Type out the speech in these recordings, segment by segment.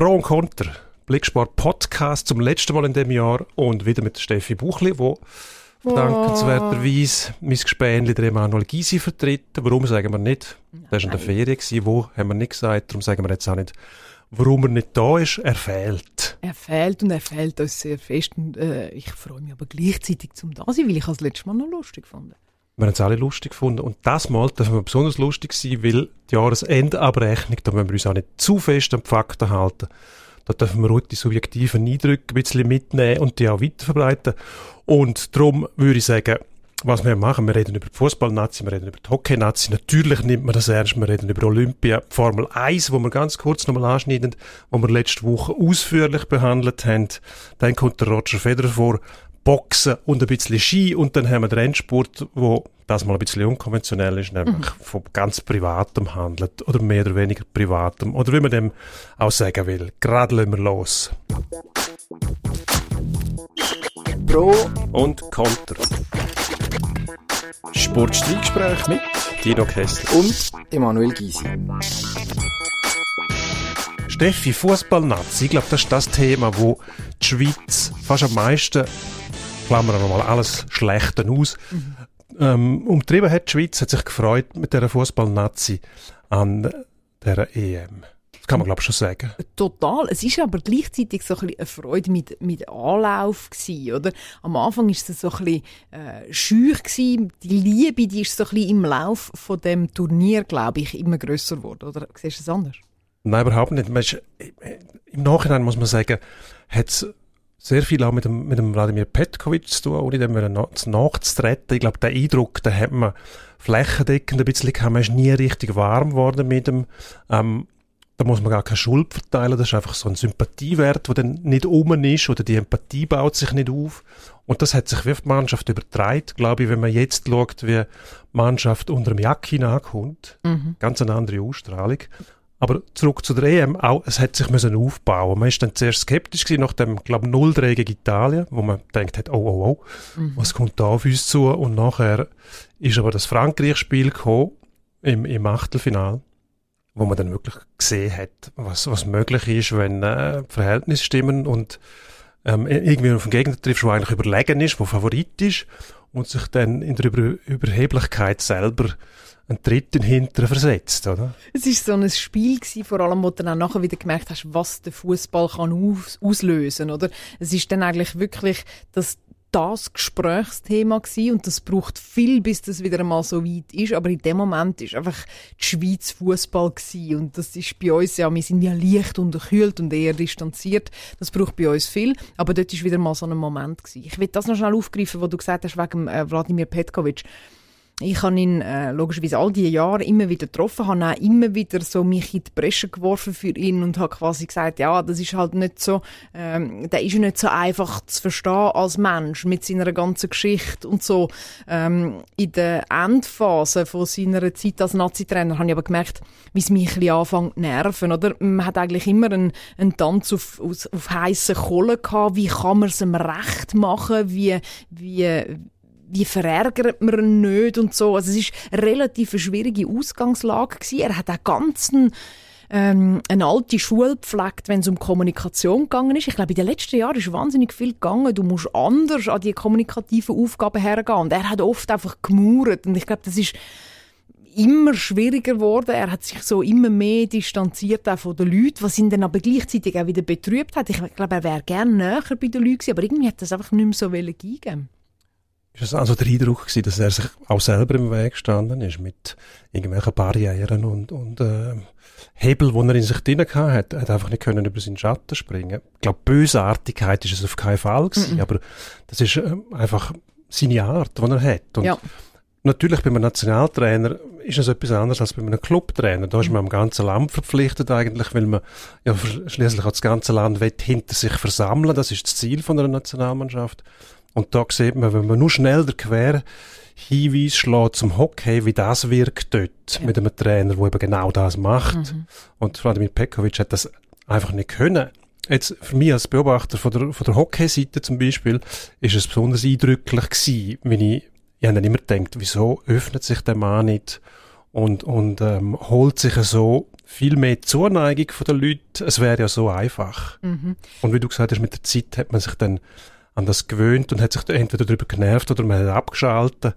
Pro und Contra. Blicksport Podcast zum letzten Mal in dem Jahr und wieder mit Steffi Buchli, wo oh. dankenswerterweise mein Gespänli der Emanuel Gysi vertritt. Warum sagen wir nicht? Der war in der Ferien. Gewesen. Wo haben wir nicht gesagt. Darum sagen wir jetzt auch nicht, warum er nicht da ist. Er fehlt. Er fehlt und er fehlt uns sehr fest. Und, äh, ich freue mich aber gleichzeitig zum da sein, weil ich das letzte Mal noch lustig fand. Wir haben es alle lustig gefunden. Und das Mal dürfen wir besonders lustig sein, weil die Jahresendabrechnung, da müssen wir uns auch nicht zu fest an die Fakten halten. Da dürfen wir auch die subjektiven Eindrücke ein bisschen mitnehmen und die auch weiterverbreiten. Und darum würde ich sagen, was wir machen, wir reden über die Fußballnazi, wir reden über die Hockey-Nazi. Natürlich nimmt man das ernst, wir reden über Olympia, Formel 1, wo wir ganz kurz nochmal anschneiden, wo wir letzte Woche ausführlich behandelt haben. Dann kommt der Roger Federer vor, Boxen und ein bisschen Ski und dann haben wir den Rennsport, wo das mal ein bisschen unkonventionell ist, nämlich mhm. von ganz Privatem handelt oder mehr oder weniger Privatem oder wie man dem auch sagen will. Gerade lassen wir los. Pro und Contra. Sportstreitgespräch mit Dino Kessler und Emanuel Gysi. Steffi, Fußballnazi, ich glaube, das ist das Thema, wo die Schweiz fast am meisten klammern wir mal alles Schlechte aus. Mhm. Ähm, umtrieben hat die Schweiz, hat sich gefreut mit der Fußball-Nazi an der EM. Das kann man, glaube ich, schon sagen. Total. Es ist aber gleichzeitig so ein bisschen eine Freude mit, mit Anlauf gewesen, oder? Am Anfang ist es so ein bisschen äh, schüch gewesen. Die Liebe, die ist so ein bisschen im Lauf von dem Turnier, glaube ich, immer grösser geworden, oder? Siehst du es anders? Nein, überhaupt nicht. Im Nachhinein muss man sagen, hat es sehr viel auch mit dem, mit dem Wladimir Petkovic zu tun, ohne dem nachzutreten. Ich glaube, der Eindruck, den hat man flächendeckend ein bisschen gehabt. Man ist nie richtig warm geworden mit dem. Ähm, da muss man gar keine Schuld verteilen. Das ist einfach so ein Sympathiewert, der dann nicht oben ist oder die Empathie baut sich nicht auf. Und das hat sich wie auf die Mannschaft übertragen, glaube ich, wenn man jetzt schaut, wie die Mannschaft unter dem Jacki nachkommt. Mhm. Ganz eine andere Ausstrahlung. Aber zurück zu der EM, auch, es hat sich müssen aufbauen. Man ist dann zuerst skeptisch gewesen nach dem, glaube ich, 0 gegen Italien, wo man denkt hat, oh, oh, oh, mhm. was kommt da auf uns zu? Und nachher ist aber das Frankreich-Spiel gekommen, im, im Achtelfinal, wo man dann wirklich gesehen hat, was, was möglich ist, wenn äh, Verhältnisse stimmen und ähm, irgendwie auf den Gegner trifft, der eigentlich überlegen ist, der Favorit ist und sich dann in der Über Überheblichkeit selber einen dritten Hinteren versetzt, oder? Es war so ein Spiel gewesen, vor allem, wo du dann nachher wieder gemerkt hast, was der Fußball kann aus auslösen, oder? Es ist dann eigentlich wirklich das das Gesprächsthema gewesen und das braucht viel, bis das wieder einmal so weit ist. Aber in dem Moment ist einfach die Schweiz Fußball und das ist bei uns ja, wir sind ja leicht unterkühlt und eher distanziert. Das braucht bei uns viel. Aber dort ist wieder mal so ein Moment gewesen. Ich will das noch schnell aufgreifen, wo du gesagt hast wegen äh, Wladimir Petkovic ich habe ihn äh, logischerweise all diese Jahre immer wieder getroffen, habe auch immer wieder so mich in die Bresche geworfen für ihn und habe quasi gesagt, ja, das ist halt nicht so, ähm, der ist nicht so einfach zu verstehen als Mensch mit seiner ganzen Geschichte und so. Ähm, in der Endphase von seiner Zeit als Nazi-Trainer habe ich aber gemerkt, wie es mich ein bisschen anfängt zu nerven, oder? Man hat eigentlich immer einen, einen Tanz auf, auf, auf heissen Kohlen gehabt, wie kann man es ihm recht machen, wie, wie, wie verärgert man ihn nicht und so. Also es ist eine relativ schwierige Ausgangslage gewesen. Er hat auch ganzen ähm, eine alte Schule gepflegt, wenn es um Kommunikation gegangen ist. Ich glaube, in den letzten Jahren ist wahnsinnig viel gegangen. Du musst anders an die kommunikativen Aufgaben hergehen. Und er hat oft einfach gemauert. Und ich glaube, das ist immer schwieriger geworden. Er hat sich so immer mehr distanziert auch von den Leuten, was ihn dann aber gleichzeitig auch wieder betrübt hat. Ich glaube, er wäre gerne näher bei den Leuten gewesen, aber irgendwie hat das einfach nicht mehr so gegeben. Ist es also der Eindruck gewesen, dass er sich auch selber im Weg gestanden ist mit irgendwelchen Barrieren und, und äh, Hebel, die er in sich drin hatte. Er hat einfach nicht können über seinen Schatten springen. Ich glaube, Bösartigkeit ist es auf keinen Fall gewesen, mm -mm. aber das ist äh, einfach seine Art, die er hat. Und ja. Natürlich, bei einem Nationaltrainer ist es etwas anderes als bei einem Clubtrainer. Da ist man am ganzen Land verpflichtet eigentlich, weil man ja schließlich auch das ganze Land will hinter sich versammeln. Das ist das Ziel von einer Nationalmannschaft. Und da sieht man, wenn man nur schnell der Quer Hinweis schlägt zum Hockey, wie das wirkt dort ja. mit einem Trainer, der eben genau das macht. Mhm. Und Vladimir Pekovic hat das einfach nicht können. Jetzt, für mich als Beobachter von der, von der Hockey-Seite zum Beispiel, ist es besonders eindrücklich gewesen, wenn ich, ich habe dann immer gedacht, wieso öffnet sich der Mann nicht und, und ähm, holt sich so viel mehr Zuneigung von den Leuten. Es wäre ja so einfach. Mhm. Und wie du gesagt hast, mit der Zeit hat man sich dann an das gewöhnt und hat sich entweder darüber genervt oder man hat abgeschaltet.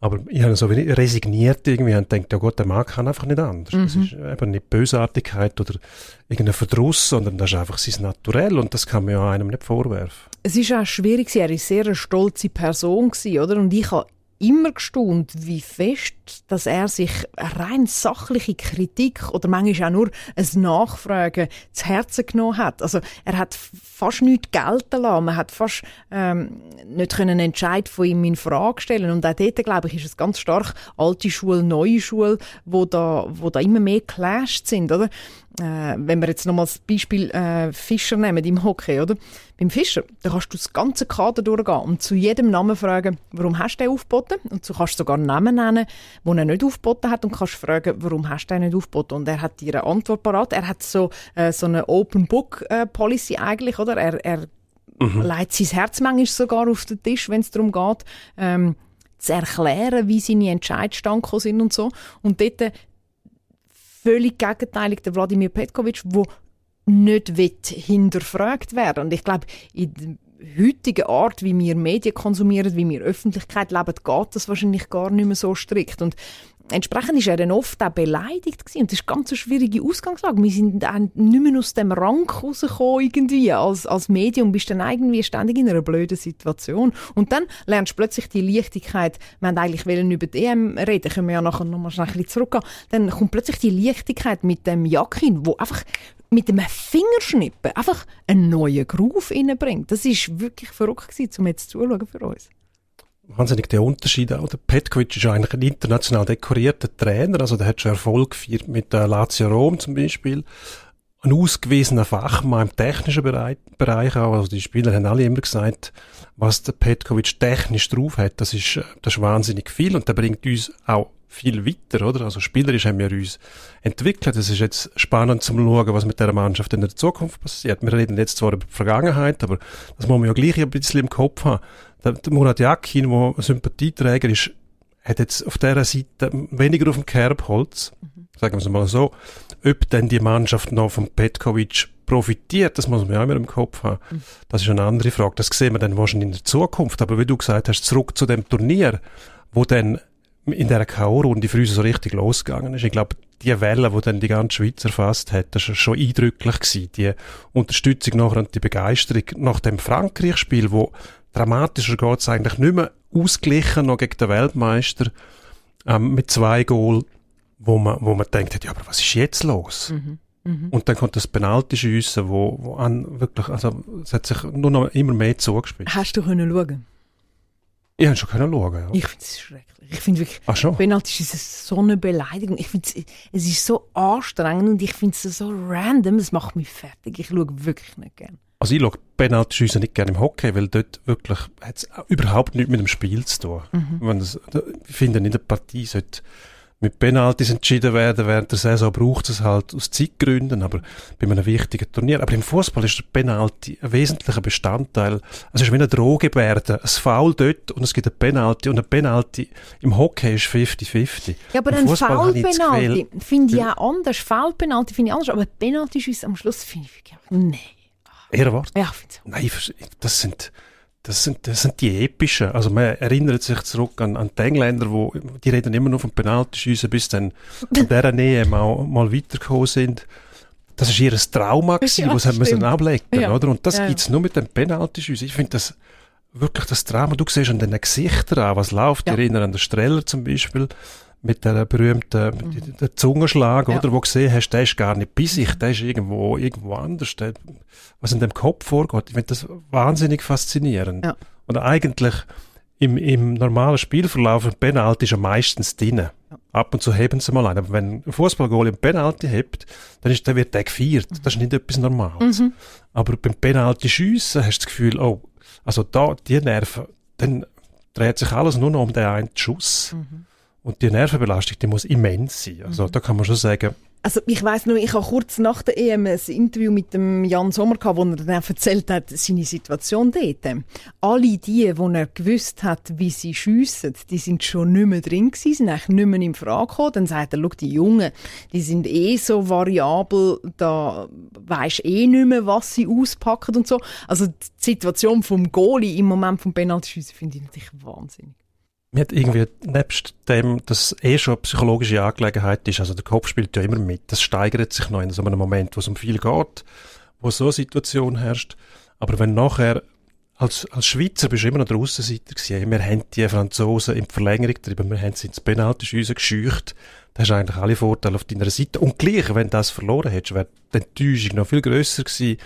Aber ich habe so wenig resigniert irgendwie und denkt, ja Gott, der Mann kann einfach nicht anders. Mhm. Das ist eben nicht Bösartigkeit oder irgendein Verdruss, sondern das ist einfach sein Naturell und das kann man ja einem nicht vorwerfen. Es ist auch schwierig, er war eine sehr stolze Person, oder? Und ich habe immer gestaunt, wie fest, dass er sich rein sachliche Kritik oder manchmal auch nur ein Nachfragen zu Herzen genommen hat. Also er hat fast nichts gelten lassen. Man hat fast ähm, nicht können Entscheid von ihm in Frage stellen. Und auch dort, glaube ich, ist es ganz stark alte Schule, neue Schule, wo da, wo da immer mehr clashed sind, oder? Äh, wenn wir jetzt nochmal das Beispiel äh, Fischer nehmen im Hockey, oder? Beim Fischer, da kannst du das ganze Kader durchgehen und zu jedem Namen fragen, warum hast du den aufgeboten? Und du kannst sogar Namen nennen, die er nicht aufgeboten hat und kannst fragen, warum hast du den nicht aufgeboten? Und er hat dir eine Antwort parat. Er hat so, äh, so eine Open Book äh, Policy eigentlich, oder? Er, er mhm. legt sein Herz manchmal sogar auf den Tisch, wenn es darum geht, ähm, zu erklären, wie seine Entscheidungen sind und so. Und dort völlig gegenteilig der Wladimir Petkovic, wo nicht hinterfragt werden. Und ich glaube, in der heutigen Art, wie wir Medien konsumieren, wie wir Öffentlichkeit leben, geht das wahrscheinlich gar nicht mehr so strikt. Und entsprechend ist er dann oft auch beleidigt gewesen. Und das ist eine ganz schwierige Ausgangslage. Wir sind dann nicht mehr aus dem Rang rausgekommen irgendwie als, als Medium, bist dann irgendwie ständig in einer blöden Situation. Und dann lernst du plötzlich die Leichtigkeit, wir haben eigentlich über die EM reden, können wir ja nachher nochmal schnell ein bisschen zurückgehen, dann kommt plötzlich die Leichtigkeit mit dem Jakin, wo einfach mit dem Fingerschnippen einfach einen neuen Groove reinbringt. Das ist wirklich verrückt gewesen, um jetzt zuzuschauen für uns wahnsinnig der Unterschied auch. Der Petkovic ist eigentlich ein international dekorierter Trainer, also der hat schon Erfolg mit der Lazio Rom zum Beispiel. Ein ausgewiesener Fachmann im technischen Bereich, Bereich auch. Also die Spieler haben alle immer gesagt, was der Petkovic technisch drauf hat, das ist, das ist wahnsinnig viel und der bringt uns auch viel weiter, oder? Also spielerisch haben wir uns entwickelt. Es ist jetzt spannend zum schauen, was mit der Mannschaft in der Zukunft passiert. Wir reden jetzt zwar über die Vergangenheit, aber das muss man ja gleich ein bisschen im Kopf haben. Der, der Murat Yakin, der Sympathieträger ist, hat jetzt auf dieser Seite weniger auf dem Kerbholz, mhm. sagen wir es mal so, ob denn die Mannschaft noch vom Petkovic profitiert, das muss man ja immer im Kopf haben. Mhm. Das ist eine andere Frage. Das sehen wir dann wahrscheinlich in der Zukunft. Aber wie du gesagt hast, zurück zu dem Turnier, wo dann in der K.O.-Runde für uns so richtig losgegangen ist. Ich glaube, die Welle, die dann die ganze Schweiz erfasst hat, das war schon eindrücklich gewesen. Die Unterstützung nachher und die Begeisterung nach dem Frankreich-Spiel, wo dramatischer geht es eigentlich nicht mehr ausgeglichen noch gegen den Weltmeister ähm, mit zwei Goal, wo man, wo man denkt, ja, aber was ist jetzt los? Mhm. Mhm. Und dann kommt das Penalty schiessen, wo, wo an wirklich, also es hat sich nur noch immer mehr zugespielt. Hast du können schauen? Ich habe schon können schauen, ja. Ich finde es schrecklich. Ich finde wirklich, Ach schon? Penalty ist so eine Beleidigung. Ich finde es ist so anstrengend und ich finde es so random. Es macht mich fertig. Ich schaue wirklich nicht gerne. Also ich schaue Penalty-Schüsse nicht gerne im Hockey, weil dort wirklich hat's überhaupt nichts mit dem Spiel zu tun. Mhm. Das, ich finde, in der Partie sollte mit Penalties entschieden werden. Während der Saison braucht es halt aus Zeitgründen, aber bei einem wichtigen Turnier. Aber im Fußball ist der Penalty ein wesentlicher Bestandteil. Es ist wie eine Drohgebärde. Ein Foul dort und es gibt ein Penalty. Und ein Penalty im Hockey ist 50-50. Ja, aber ein Foul-Penalty finde ich auch anders. Foul-Penalty finde ich anders, aber Penalty ist am Schluss finde ich nee. Ehrenwort? Ja, ich finde es. Nein, das sind, das sind, das sind die epischen. Also man erinnert sich zurück an, an die Engländer, wo, die reden immer nur vom Penaltyschiessen, bis dann in dieser Nähe mal, mal weitergekommen sind. Das ist ihr Trauma gewesen, ja, was haben müssen ablegen, ja. oder? Und das ja, gibt's nur mit dem Penaltyschiessen. Ich finde das wirklich das Trauma. Du siehst an den Gesichtern an, was läuft. Ja. Ich erinnere an den Streller zum Beispiel mit der berühmten mhm. der Zungenschlag, ja. oder, wo du gesehen hast, der ist gar nicht bei sich, der ist irgendwo, irgendwo anders. Der, was in dem Kopf vorgeht, ich finde das wahnsinnig faszinierend. Ja. Und eigentlich im, im normalen Spielverlauf ein Penalty ist ja meistens drin. Ab und zu heben sie mal ein. Aber wenn ein Fußballgoal ein Penalty hebt, dann, ist, dann wird der gefeiert. Mhm. Das ist nicht etwas Normales. Mhm. Aber beim Penalty schiessen hast du das Gefühl, oh, also da, die Nerven, dann dreht sich alles nur noch um den einen Schuss. Mhm. Und die Nervenbelastung, die muss immens sein. Also mhm. da kann man schon sagen, Also ich weiß noch, ich habe kurz nach der EM ein Interview mit dem Jan Sommer gehabt, wo er dann erzählt hat, seine Situation dort. Alle die, die er gewusst hat, wie sie schiessen, die sind schon nicht mehr drin gewesen, sind eigentlich nicht mehr in Frage gekommen. Dann sagt er, schau, die Jungen, die sind eh so variabel, da weisst eh nicht mehr, was sie auspacken und so. Also die Situation vom Goalie im Moment vom Penaltyschiessen finde ich natürlich wahnsinnig mir hat irgendwie, nebst dem, dass eh schon eine psychologische Angelegenheit ist, also der Kopf spielt ja immer mit, das steigert sich noch in so einem Moment, wo es um viel geht, wo so eine Situation herrscht. Aber wenn nachher, als, als Schweizer bist du immer noch der Aussenseiter gewesen. Wir haben die Franzosen in die Verlängerung getrieben, wir haben sie ins Penalty gescheucht. Da hast du eigentlich alle Vorteile auf deiner Seite. Und gleich, wenn du das verloren hättest, wäre die Enttäuschung noch viel grösser gewesen,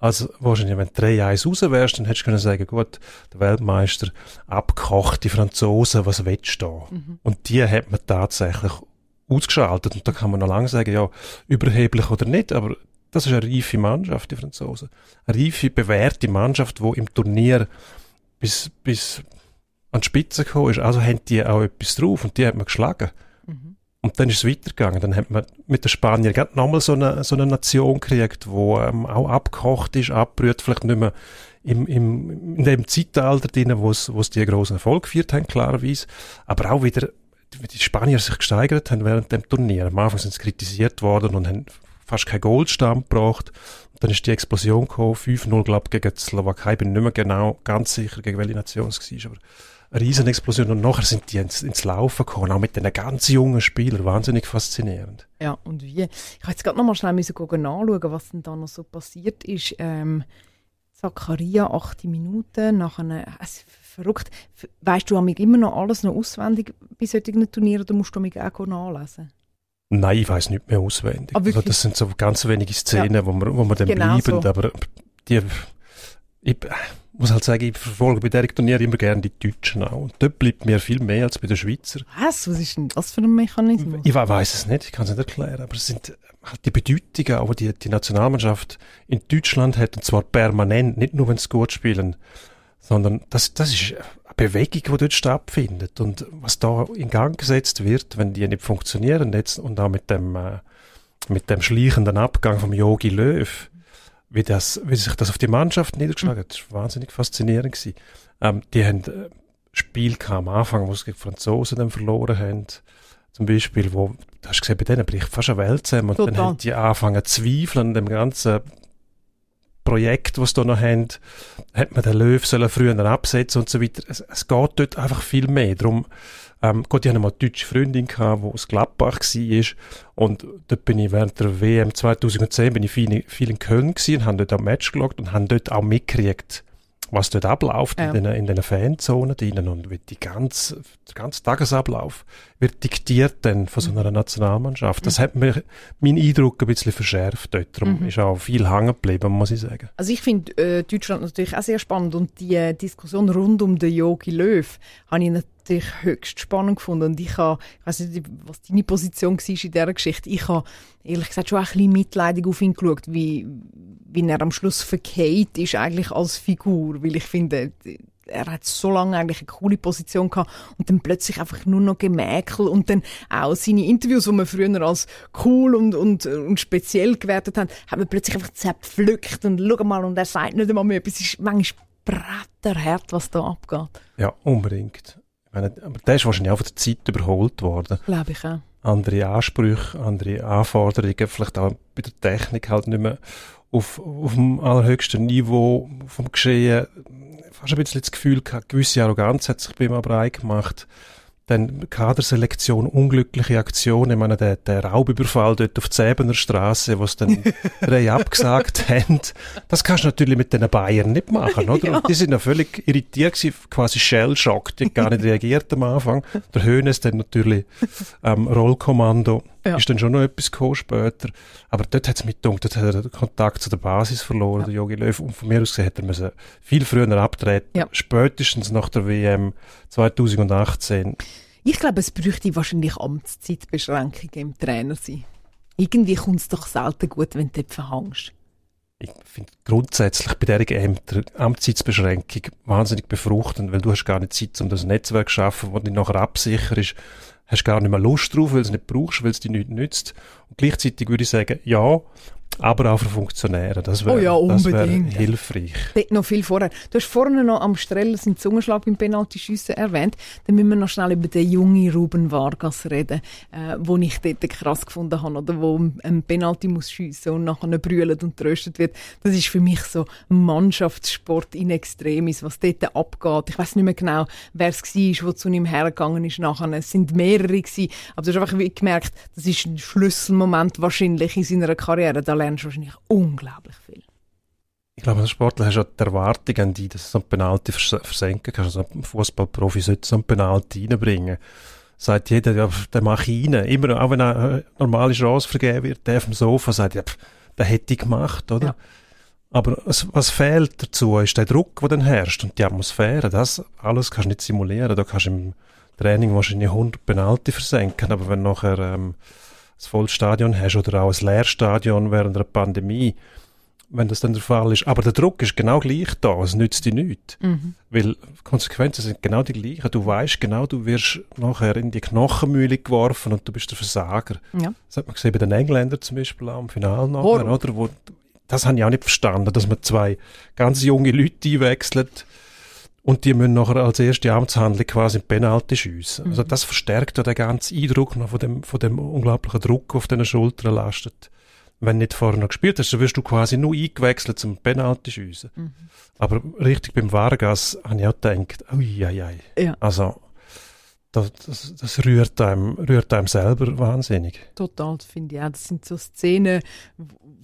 also wahrscheinlich, wenn du 3-1 raus wärst, dann hättest du können sagen, gut, der Weltmeister, abgekocht, die Franzosen, was willst du da? Mhm. Und die hat man tatsächlich ausgeschaltet. Und da kann man noch lange sagen, ja, überheblich oder nicht, aber das ist eine reife Mannschaft, die Franzosen. Eine reife, bewährte Mannschaft, die im Turnier bis, bis an die Spitze gekommen ist. Also haben die auch etwas drauf und die hat man geschlagen. Und dann ist es weitergegangen. Dann hat man mit den Spaniern gerade nochmal so eine, so eine Nation gekriegt, wo ähm, auch abgekocht ist, abbrüht, vielleicht nicht mehr im, im, in dem Zeitalter drin, wo es, die großen Erfolg gefeiert haben, klarerweise. Aber auch wieder, wie die Spanier sich gesteigert haben während dem Turnier. Am Anfang sind sie kritisiert worden und haben fast keinen Goldstand gebracht. Und dann ist die Explosion gekommen, 5-0, glaube gegen die Slowakei. Ich bin nicht mehr genau ganz sicher, gegen welche Nation es war. Riesenexplosion und nachher sind die ins, ins Laufen gekommen, auch mit den ganz jungen Spielern, wahnsinnig faszinierend. Ja, und wie? Ich habe jetzt gerade noch mal schnell müssen nachschauen, was denn da noch so passiert ist. Ähm, Zakaria, acht Minuten, nach einer, also verrückt. Weißt du immer noch alles noch auswendig bei solchen Turnieren oder musst du mich auch nachlesen? Nein, ich weiß nicht mehr auswendig. Ah, also das sind so ganz wenige Szenen, ja. wo wir, wo dann genau bleiben, so. aber die, ich, muss halt sagen, ich verfolge bei dieser Turnier immer gerne die Deutschen auch. Und dort bleibt mir viel mehr als bei den Schweizer. Was? Was ist denn das für ein Mechanismus? Ich weiß es nicht, ich kann es nicht erklären, aber es sind halt die Bedeutungen, auch die die Nationalmannschaft in Deutschland hat, und zwar permanent, nicht nur wenn sie gut spielen, sondern das, das ist eine Bewegung, die dort stattfindet. Und was da in Gang gesetzt wird, wenn die nicht funktionieren jetzt, und auch mit dem, äh, mit dem schleichenden Abgang vom Yogi Löw, wie, das, wie sich das auf die Mannschaft niedergeschlagen hat. Das war wahnsinnig faszinierend. Gewesen. Ähm, die haben äh, Spiel am Anfang, wo sie gegen die Franzosen dann verloren haben. Zum Beispiel, wo, du hast gesehen, bei denen bricht fast eine Welt zusammen. Und Total. dann haben die angefangen zu zweifeln an dem ganzen Projekt, das sie da noch haben. Hat man den Löw sollen früher absetzen und so weiter. Es, es geht dort einfach viel mehr. Darum, ähm, Gott, ich hatte mal eine deutsche Freundin, gehabt, die aus Gladbach war. Und dort bin ich während der WM 2010 bin ich viel, viel in Köln gewesen, und habe dort ein Match geschaut und habe dort auch mitgekriegt, was dort abläuft ja. in, den, in den Fanzonen drinnen und wie die ganze, der ganze Tagesablauf wird diktiert dann von so einer Nationalmannschaft. Das mhm. hat mir meinen Eindruck ein bisschen verschärft dort. Darum mhm. ist auch viel hängen geblieben, muss ich sagen. Also ich finde äh, Deutschland natürlich auch sehr spannend und die äh, Diskussion rund um den Jogi Löw habe ich natürlich höchst spannend gefunden. Und ich habe, ich weiß nicht, was deine Position war in dieser Geschichte. Ich habe ehrlich gesagt schon ein bisschen mitleidig auf ihn geschaut, wie, wie er am Schluss verkehrt ist eigentlich als Figur. Weil ich finde, er hat so lange eigentlich eine coole Position gehabt und dann plötzlich einfach nur noch Gemäkel und dann auch seine Interviews, die man früher als cool und, und, und speziell gewertet hat, hat man plötzlich einfach zerpflückt und schau mal und er sagt nicht einmal mehr, es ist manchmal bretterhart, was da abgeht. Ja, unbedingt. Meine, aber der ist wahrscheinlich auch von der Zeit überholt worden. Glaube ich auch. Andere Ansprüche, andere Anforderungen, vielleicht auch bei der Technik halt nicht mehr auf, auf dem allerhöchsten Niveau vom Geschehen. Fast ein bisschen das Gefühl gehabt, gewisse Arroganz hat sich bei ihm aber eingemacht. Dann Kaderselektion, unglückliche Aktionen. Ich meine, der, der Raubüberfall dort auf die Säbener Straße, wo es dann drei abgesagt haben. Das kannst du natürlich mit den Bayern nicht machen, oder? Ja. Die sind ja völlig irritiert gewesen, quasi Shell-Shock. Die haben gar nicht reagiert am Anfang. Der Höhnes dann natürlich ähm, Rollkommando. Ja. Ist dann schon noch etwas gekommen später. Aber dort hat es mich gedacht, dort hat er den Kontakt zu der Basis verloren, ja. der Jogi Löw. Und von mir aus gesehen hätte er müssen viel früher abtreten. Ja. Spätestens nach der WM 2018. Ich glaube, es bräuchte wahrscheinlich Amtszeitbeschränkungen im Trainer sein. Irgendwie kommt es doch selten gut, wenn du dort verhängst. Ich finde grundsätzlich bei dieser Ämter Amtszeitbeschränkung wahnsinnig befruchtend, weil du hast gar nicht Zeit, um das Netzwerk zu schaffen, das dich nachher absicherst hast gar nicht mehr Lust drauf, weil du es nicht brauchst, weil es dir nichts nützt. Und gleichzeitig würde ich sagen, ja, aber auch für Funktionäre. Das wäre oh ja, wär hilfreich. Dort noch viel vorher. Du hast vorhin noch am Streller seinen Zungenschlag beim Penaltyschiessen erwähnt. Dann müssen wir noch schnell über den jungen Ruben Vargas reden, äh, wo ich dort krass gefunden habe, oder wo ein Penalty muss schiessen und nachher brüllt und tröstet wird. Das ist für mich so Mannschaftssport in Extremis, was dort abgeht. Ich weiß nicht mehr genau, wer es war, der zu ihm hergegangen ist nachher. Es sind mehrere gewesen, aber du hast einfach gemerkt, das ist ein Schlüsselmoment wahrscheinlich in seiner Karriere. Da lernst wahrscheinlich unglaublich viel. Ich glaube, als Sportler hast du die Erwartung an dich, dass du so ein Penalty versenken kannst. Also ein Fußballprofi sollte so ein Penalty reinbringen. Sagt jeder, ja, der mache ich rein. Immer, auch wenn eine normale Chance vergeben wird, der auf dem Sofa sagt, ja, der hätte ich gemacht, oder? Ja. Aber was, was fehlt dazu, ist der Druck, der dann herrscht und die Atmosphäre. Das alles kannst du nicht simulieren. Da kannst du im Training wahrscheinlich 100 Penalty versenken, aber wenn nachher ähm, ein volles Stadion hast oder auch ein Leerstadion während einer Pandemie, wenn das dann der Fall ist. Aber der Druck ist genau gleich da, es nützt dir nichts. Mhm. Weil die Konsequenzen sind genau die gleichen. Du weißt genau, du wirst nachher in die Knochenmühle geworfen und du bist der Versager. Ja. Das hat man gesehen bei den Engländern zum Beispiel auch im Finale nachher, oder? Wo, das habe ich auch nicht verstanden, dass man zwei ganz junge Leute einwechselt und die müssen nachher als erste Amtshandlung quasi ein Penalty schiessen. Also mhm. Also das verstärkt ja den ganzen Eindruck noch von dem, von dem unglaublichen Druck, auf den Schultern lastet. Wenn du nicht vorher noch gespielt hast, dann wirst du quasi nur eingewechselt zum Penalty schiessen. Mhm. Aber richtig beim Vargas habe ich auch gedacht, ui, ui, ui. Ja. Also, das, das, das, rührt, einem, rührt einem selber wahnsinnig. Total, finde ich auch. Das sind so Szenen,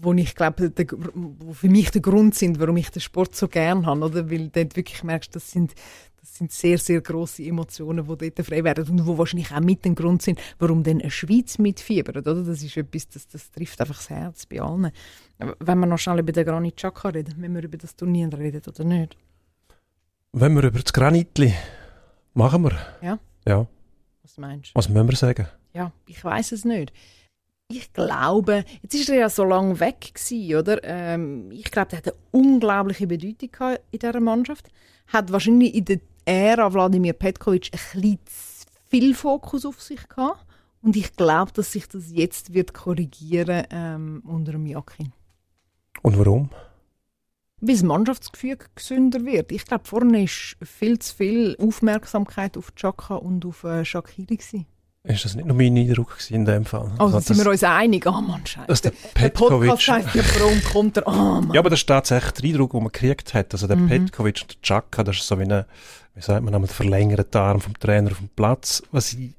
wo ich glaube, wo für mich der Grund sind, warum ich den Sport so gern habe, oder? Weil du dort wirklich merkst, das sind, das sind sehr, sehr große Emotionen, die dort frei werden und wo wahrscheinlich auch mit dem Grund sind, warum dann eine Schweiz mitfiebert, oder? Das ist etwas, das, das trifft einfach das Herz bei allen. Wenn wir noch schnell über den Granit Xhaka reden, wenn wir über das Turnier reden, oder nicht? Wenn wir über das Granitli machen wir. Ja? Ja. Was meinst du? Was müssen wir sagen? Ja, ich weiß es nicht ich glaube, jetzt ist er ja so lange weg gewesen, oder? Ähm, ich glaube, er hat eine unglaubliche Bedeutung in dieser Mannschaft. Hat wahrscheinlich in der Ära Wladimir Petkovic ein bisschen viel Fokus auf sich gehabt. Und ich glaube, dass sich das jetzt wird korrigieren ähm, unter dem Jakin. Und warum? Weil das Mannschaftsgefühl gesünder wird. Ich glaube, vorne ist viel zu viel Aufmerksamkeit auf Chaka und auf äh, Shakiri gewesen. Ist das nicht nur mein Eindruck in dem Fall? Also, also sind wir uns einig? Oh Mann, Scheiße. Dass der Petkovic... Der Podcast heisst ja, warum kommt er? Oh Mann. Ja, aber das ist tatsächlich der Eindruck, den man gekriegt hat. Also der mhm. Petkovic und der Chaka, das ist so wie ein, wie sagt man, ein verlängerter Arm vom Trainer auf dem Platz, was ich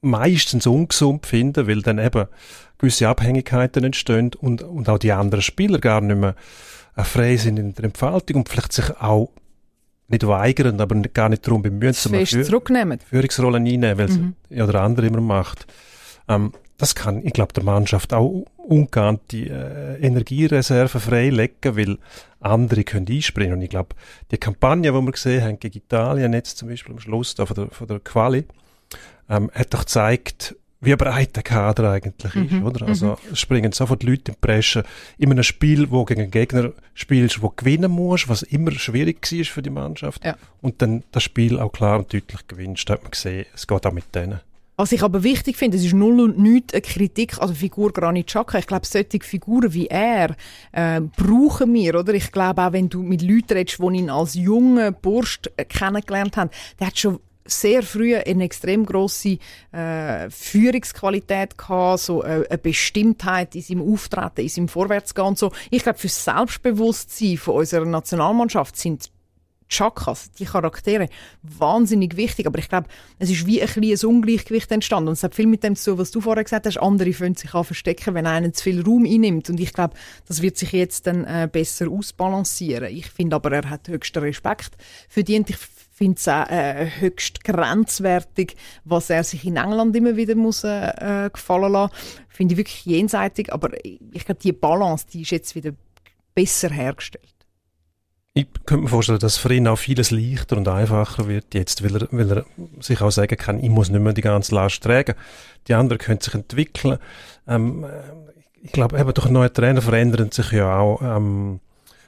meistens ungesund finde, weil dann eben gewisse Abhängigkeiten entstehen und, und auch die anderen Spieler gar nicht mehr äh, frei sind in der Entfaltung und vielleicht sich auch nicht weigern, aber gar nicht darum bemühen, man Führ zurücknehmen. Führungsrollen einnehmen, weil mhm. ja der andere immer macht. Ähm, das kann, ich glaube, der Mannschaft auch ungeahnte äh, Energiereserven freilegen, weil andere können einspringen. Und ich glaube, die Kampagne, die wir gesehen haben gegen Italien, jetzt zum Beispiel am Schluss da von der, von der Quali, ähm, hat doch gezeigt, wie breit der Kader eigentlich mhm. ist, oder? Also mhm. springen sofort Leute in die Bresche. In einem Spiel, wo gegen einen Gegner spielst, wo gewinnen musst, was immer schwierig war für die Mannschaft. Ja. Und dann das Spiel auch klar und deutlich gewinnst, da hat man gesehen, es geht auch mit denen. Was ich aber wichtig finde, es ist null und nichts eine Kritik an der Figur Granit Xhaka. Ich glaube, solche Figuren wie er äh, brauchen wir, oder? Ich glaube auch, wenn du mit Leuten redest, die ihn als jungen Burst kennengelernt haben, der hat schon sehr früh eine extrem große äh, Führungsqualität gehabt, so äh, eine Bestimmtheit in seinem Auftreten, in seinem Vorwärtsgehen und so. Ich glaube, für das Selbstbewusstsein von unserer Nationalmannschaft sind Chakas, die Charaktere, wahnsinnig wichtig. Aber ich glaube, es ist wie ein kleines Ungleichgewicht entstanden. Und es hat viel mit dem zu tun, was du vorher gesagt hast. Andere fühlen sich an verstecken, wenn einer zu viel Raum einnimmt. Und ich glaube, das wird sich jetzt dann äh, besser ausbalancieren. Ich finde aber, er hat höchsten Respekt verdient. Ich finde es auch äh, höchst grenzwertig, was er sich in England immer wieder muss äh, gefallen lassen. Finde ich wirklich jenseitig, aber ich glaube, die Balance, die ist jetzt wieder besser hergestellt. Ich könnte mir vorstellen, dass für ihn auch vieles leichter und einfacher wird jetzt, weil er, weil er sich auch sagen kann, ich muss nicht mehr die ganze Last tragen. Die anderen können sich entwickeln. Ähm, ich glaube, eben durch neue Trainer verändern sich ja auch ähm,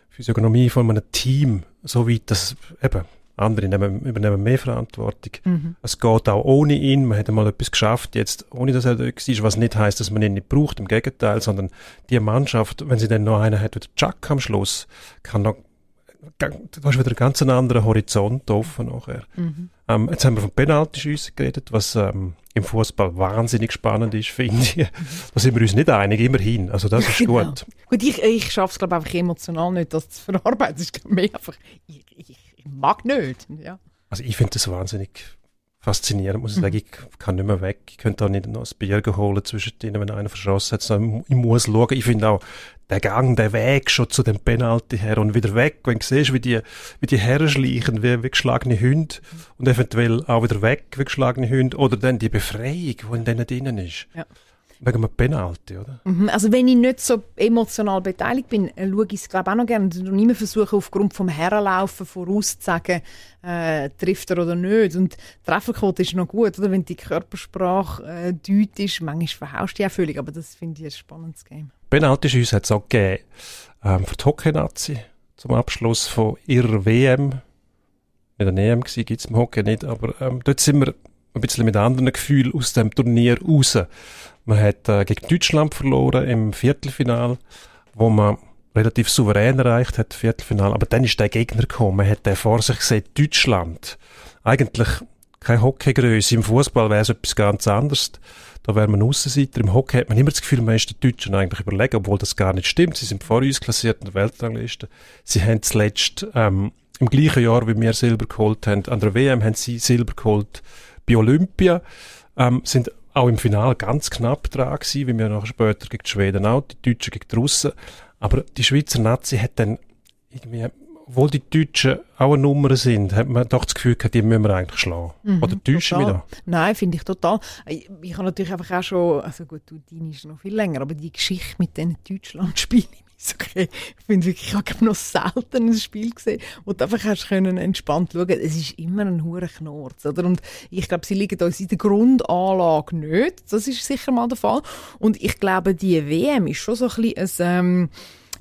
Physiognomie von einem Team, so weit, dass eben andere nehmen, übernehmen mehr Verantwortung. Mhm. Es geht auch ohne ihn. Man hat einmal etwas geschafft, jetzt ohne dass er da ist, was nicht heißt, dass man ihn nicht braucht. Im Gegenteil, sondern die Mannschaft, wenn sie dann noch einen hat, wie der Chuck am Schluss, kann noch du hast wieder einen ganz anderen Horizont offen nachher. Mhm. Ähm, jetzt haben wir von Penaltyschüssen geredet, was ähm, im Fußball wahnsinnig spannend ist, finde ich. Da sind wir uns nicht einig, immerhin. Also das ist genau. gut. Gut, ich, ich schaffe es, glaube ich, einfach emotional nicht, das zu verarbeiten. Es ist mehr einfach, ich, ich, ich mag nicht. Ja. Also ich finde das wahnsinnig faszinierend, muss ich sagen. Ich kann nicht mehr weg. Ich könnte auch nicht noch ein Bier holen zwischen denen, wenn einer verschossen hat. ich muss schauen. Ich finde auch, der Gang, der Weg schon zu dem Penalty her und wieder weg, wenn du siehst, wie die, wie die Herren schleichen, wie, wie geschlagene Hunde und eventuell auch wieder weg, wie geschlagene Hunde oder dann die Befreiung, die in denen drinnen ist. Ja. Wegen einem Penalty, oder? Mhm, also wenn ich nicht so emotional beteiligt bin, äh, schaue ich es glaube auch noch gerne. Und immer versuche aufgrund vom Herrenlaufen vorauszusagen, äh, trifft er oder nicht. Und Trefferquote ist noch gut, oder? Wenn die Körpersprache äh, deutet ist, manchmal verhaust du die auch völlig, aber das finde ich ein spannendes Game. Penalty-Schüsse hat es auch gegeben ähm, für die Hockey-Nazi zum Abschluss von ihrer WM. Nicht eine EM gibt es im Hockey nicht, aber ähm, dort sind wir ein bisschen mit anderen Gefühlen aus dem Turnier raus. Man hat äh, gegen Deutschland verloren im Viertelfinal, wo man relativ souverän erreicht hat, Viertelfinal. Aber dann ist der Gegner gekommen. Man hat den vor sich gesehen, Deutschland. Eigentlich keine Hockeygröße. Im Fußball wäre es etwas ganz anderes. Da wäre man Aussenseiter. Im Hockey hat man immer das Gefühl, man ist den Deutschen eigentlich überlegen, obwohl das gar nicht stimmt. Sie sind vor uns klassiert in der Weltrangliste. Sie haben zuletzt ähm, im gleichen Jahr, wie wir Silber geholt haben, an der WM haben sie Silber geholt bei Olympia, ähm, sind auch im Finale ganz knapp dran gewesen, wie wir noch später gegen die Schweden auch, die Deutschen gegen die Russen. Aber die Schweizer Nazi hat dann irgendwie, obwohl die Deutschen auch eine Nummer sind, hat man doch das Gefühl gehabt, die müssen wir eigentlich schlagen. Mhm, Oder täuschen wir da? Nein, finde ich total. Ich, ich habe natürlich einfach auch schon, also gut, du, deine ist noch viel länger, aber die Geschichte mit diesen Deutschland-Spielen okay. Ich finde wirklich, ich habe noch selten ein Spiel gesehen, wo du einfach hast können entspannt schauen. Es ist immer ein hoher Knorz, oder? Und ich glaube, sie liegen uns in der Grundanlage nicht. Das ist sicher mal der Fall. Und ich glaube, die WM ist schon so ein bisschen ein, ähm,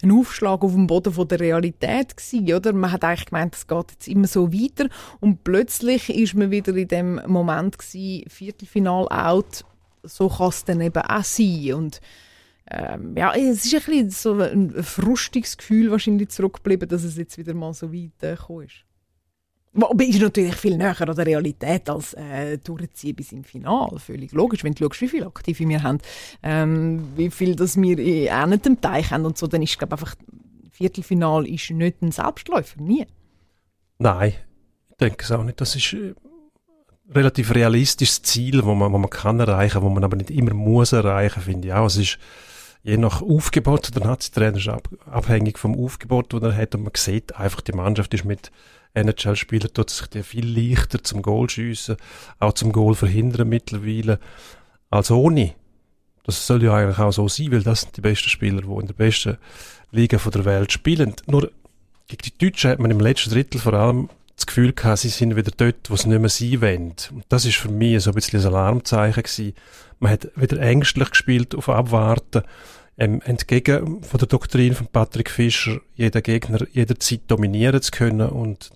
ein Aufschlag auf dem Boden von der Realität gewesen, oder? Man hat eigentlich gemeint, es geht jetzt immer so weiter und plötzlich ist man wieder in dem Moment gewesen, Viertelfinal out, so kann es dann eben auch sein und ähm, ja, es ist ein bisschen so ein frustiges Gefühl wahrscheinlich zurückgeblieben, dass es jetzt wieder mal so weit äh, gekommen ist. Wobei ist natürlich viel näher an der Realität als äh, durchziehen bis im Finale. Völlig logisch, wenn du schaust, wie viele Aktive wir haben, ähm, wie viel das wir in einem Teich haben und so, dann ist, glaube einfach, Viertelfinal ist nicht ein Selbstläufer, nie. Nein, ich denke es auch nicht. Das ist äh, ein relativ realistisches Ziel, wo man, wo man kann erreichen, wo man aber nicht immer muss erreichen, finde ich auch. Es ist je nach Aufgebot, der Nazi-Trainer ist ab, abhängig vom Aufgebot, das er hat. Und man sieht einfach, die Mannschaft ist mit NHL-Spielern, tut sich die viel leichter zum Goal schiessen, auch zum Goal verhindern mittlerweile, als ohne. Das soll ja eigentlich auch so sein, weil das sind die besten Spieler, die in der besten Liga der Welt spielen. Nur gegen die Deutschen hat man im letzten Drittel vor allem das Gefühl gehabt, sie sind wieder dort, wo sie nicht mehr sein wollen. Und das ist für mich so ein bisschen ein Alarmzeichen gewesen. Man hat wieder ängstlich gespielt auf Abwarten. Ähm, entgegen von der Doktrin von Patrick Fischer, jeder Gegner jederzeit dominieren zu können und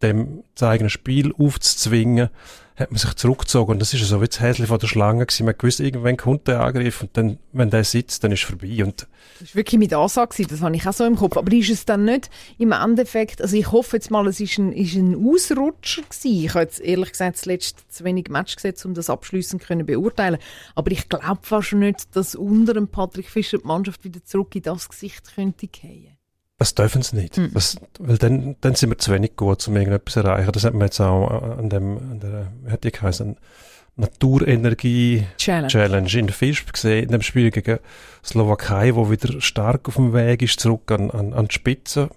dem das eigene Spiel aufzuzwingen, hat man sich zurückgezogen. Und das ist so wie das Häschen von der Schlange gewesen. Man gewusst, irgendwann kommt der Angriff und dann, wenn der sitzt, dann ist es vorbei. Und das war wirklich mit Ansage, das habe ich auch so im Kopf. Aber ist es dann nicht im Endeffekt, also ich hoffe jetzt mal, es ist ein, ist ein Ausrutscher gewesen. Ich habe jetzt ehrlich gesagt zuletzt zu wenig Match gesehen, um das abschließend können beurteilen. Aber ich glaube fast nicht, dass unter dem Patrick Fischer die Mannschaft wieder zurück in das Gesicht könnte gehen. Das dürfen sie nicht. Mhm. Das, weil dann, dann sind wir zu wenig gut, um irgendetwas zu erreichen. Das hat man jetzt auch an dem, an der, wie hat die geheißen, Naturenergie Challenge. Challenge in der FISP gesehen, in dem Spiel gegen Slowakei, wo wieder stark auf dem Weg ist, zurück an, an, an die Spitze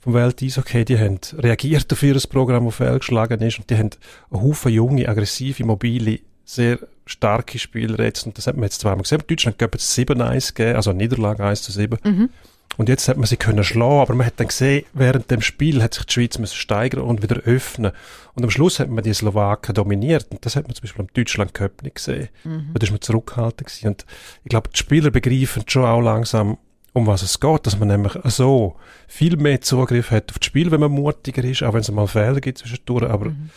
vom Welt-Eishockey. Die haben reagiert auf ihr Programm, das fehlgeschlagen ist, und die haben einen Haufen junge, aggressive, mobile, sehr starke Spieler jetzt, und das hat man jetzt zweimal gesehen. Deutschland gab es 7-1 gegeben, also Niederlage 1 zu 7. Mhm. Und jetzt hat man sie können schlagen, aber man hat dann gesehen, während dem Spiel hat sich die Schweiz müssen steigern und wieder öffnen. Und am Schluss hat man die Slowaken dominiert. Und das hat man zum Beispiel am Deutschland Cup nicht gesehen. Mhm. Da ist man zurückgehalten gewesen. Und ich glaube, die Spieler begreifen schon auch langsam, um was es geht, dass man nämlich so viel mehr Zugriff hat auf das Spiel, wenn man mutiger ist, auch wenn es mal Fehler gibt zwischendurch, aber mhm.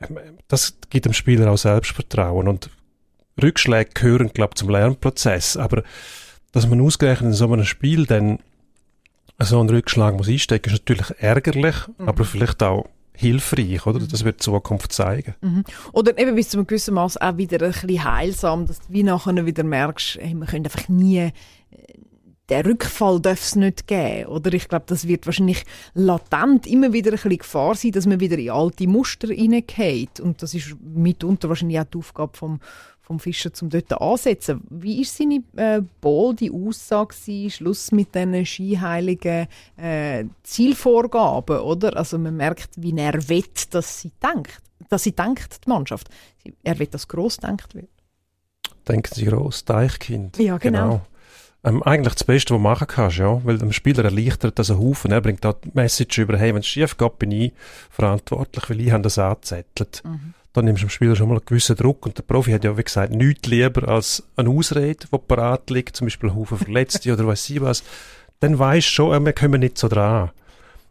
Ähm, das gibt dem Spieler auch Selbstvertrauen und Rückschläge gehören, glaube ich, zum Lernprozess, aber dass man ausgerechnet in so einem Spiel dann so einen Rückschlag muss einstecken, ist natürlich ärgerlich, mhm. aber vielleicht auch hilfreich, oder? Das wird die Zukunft zeigen. Mhm. Oder eben bis zu einem gewissen Maß auch wieder ein bisschen heilsam, dass du wie nachher wieder merkst, hey, wir können einfach nie äh, der Rückfall darf es nicht geben. Oder ich glaube, das wird wahrscheinlich latent immer wieder ein bisschen Gefahr sein, dass man wieder in alte Muster hineingeht. Und das ist mitunter wahrscheinlich auch die Aufgabe vom, vom Fischer, um dort ansetzen. Wie ist seine äh, bolde Aussage gewesen, Schluss mit diesen skiheiligen äh, Zielvorgaben, oder? Also man merkt, wie er will, dass sie denkt, dass sie denkt, die Mannschaft. Er will, dass gross denkt wird. Denken Sie gross, Deichkind. Ja, genau. genau. Ähm, eigentlich das Beste, was du machen kannst, ja, weil dem Spieler erleichtert das einen Haufen. Er bringt da die Message über, hey, wenn es schief geht, bin ich verantwortlich, weil ich habe das angezettelt. Mhm dann nimmst du dem Spieler schon mal einen gewissen Druck. Und der Profi hat ja, wie gesagt, nichts lieber als eine Ausrede, die parat liegt, zum Beispiel ein Haufen Verletzte oder weiß ich was. Dann weisst du schon, wir kommen nicht so dran.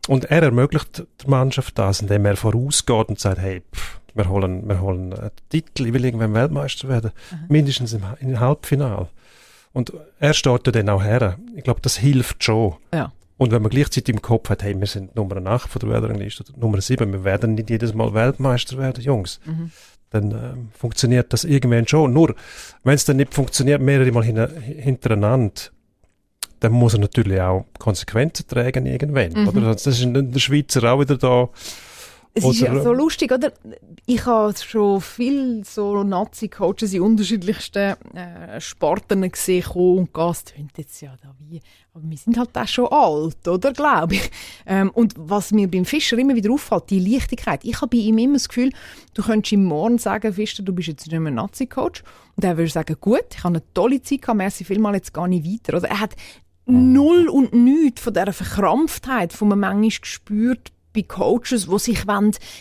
Und er ermöglicht der Mannschaft das, indem er vorausgeht und sagt, hey, pff, wir holen, wir holen einen Titel, ich will irgendwann Weltmeister werden, mhm. mindestens im, im Halbfinale. Und er steht ja dann auch her. Ich glaube, das hilft schon. Ja. Und wenn man gleichzeitig im Kopf hat, hey, wir sind Nummer 8 von der Weltrangliste, Nummer 7, wir werden nicht jedes Mal Weltmeister werden, Jungs, mhm. dann ähm, funktioniert das irgendwann schon. Nur, wenn es dann nicht funktioniert, mehrere Mal hin hintereinander, dann muss er natürlich auch Konsequenzen tragen irgendwann. Mhm. Oder? Das ist in der Schweizer auch wieder da es ist ja so lustig, oder? Ich habe schon viele so Nazi-Coaches in unterschiedlichsten äh, Sporten gesehen und das tönt jetzt ja da wie, aber wir sind halt auch schon alt, oder? Glaube ich. Ähm, und was mir beim Fischer immer wieder auffällt, die Leichtigkeit. Ich habe bei ihm immer das Gefühl, du könntest ihm morgen sagen, Fischer, du bist jetzt nicht mehr Nazi-Coach. Und er würde sagen, gut, ich habe eine tolle Zeit gehabt, merci vielmal, jetzt gar nicht weiter. Oder er hat null und nichts von dieser Verkrampftheit, die man manchmal gespürt bei Coaches, die sich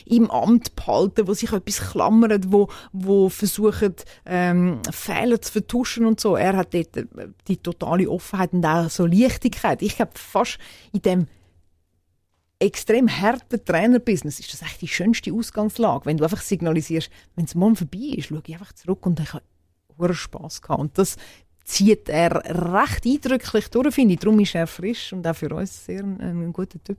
im Amt behalten die sich etwas klammern, wo, wo versuchen, ähm, Fehler zu vertuschen und so. Er hat dort äh, die totale Offenheit und auch so Leichtigkeit. Ich glaube, fast in dem extrem harten Trainerbusiness ist das echt die schönste Ausgangslage, wenn du einfach signalisierst, wenn es morgen vorbei ist, schau ich einfach zurück und ich habe Spass gehabt. Und das zieht er recht eindrücklich durch, finde ich. Darum ist er frisch und auch für uns sehr ein, ein guter Typ.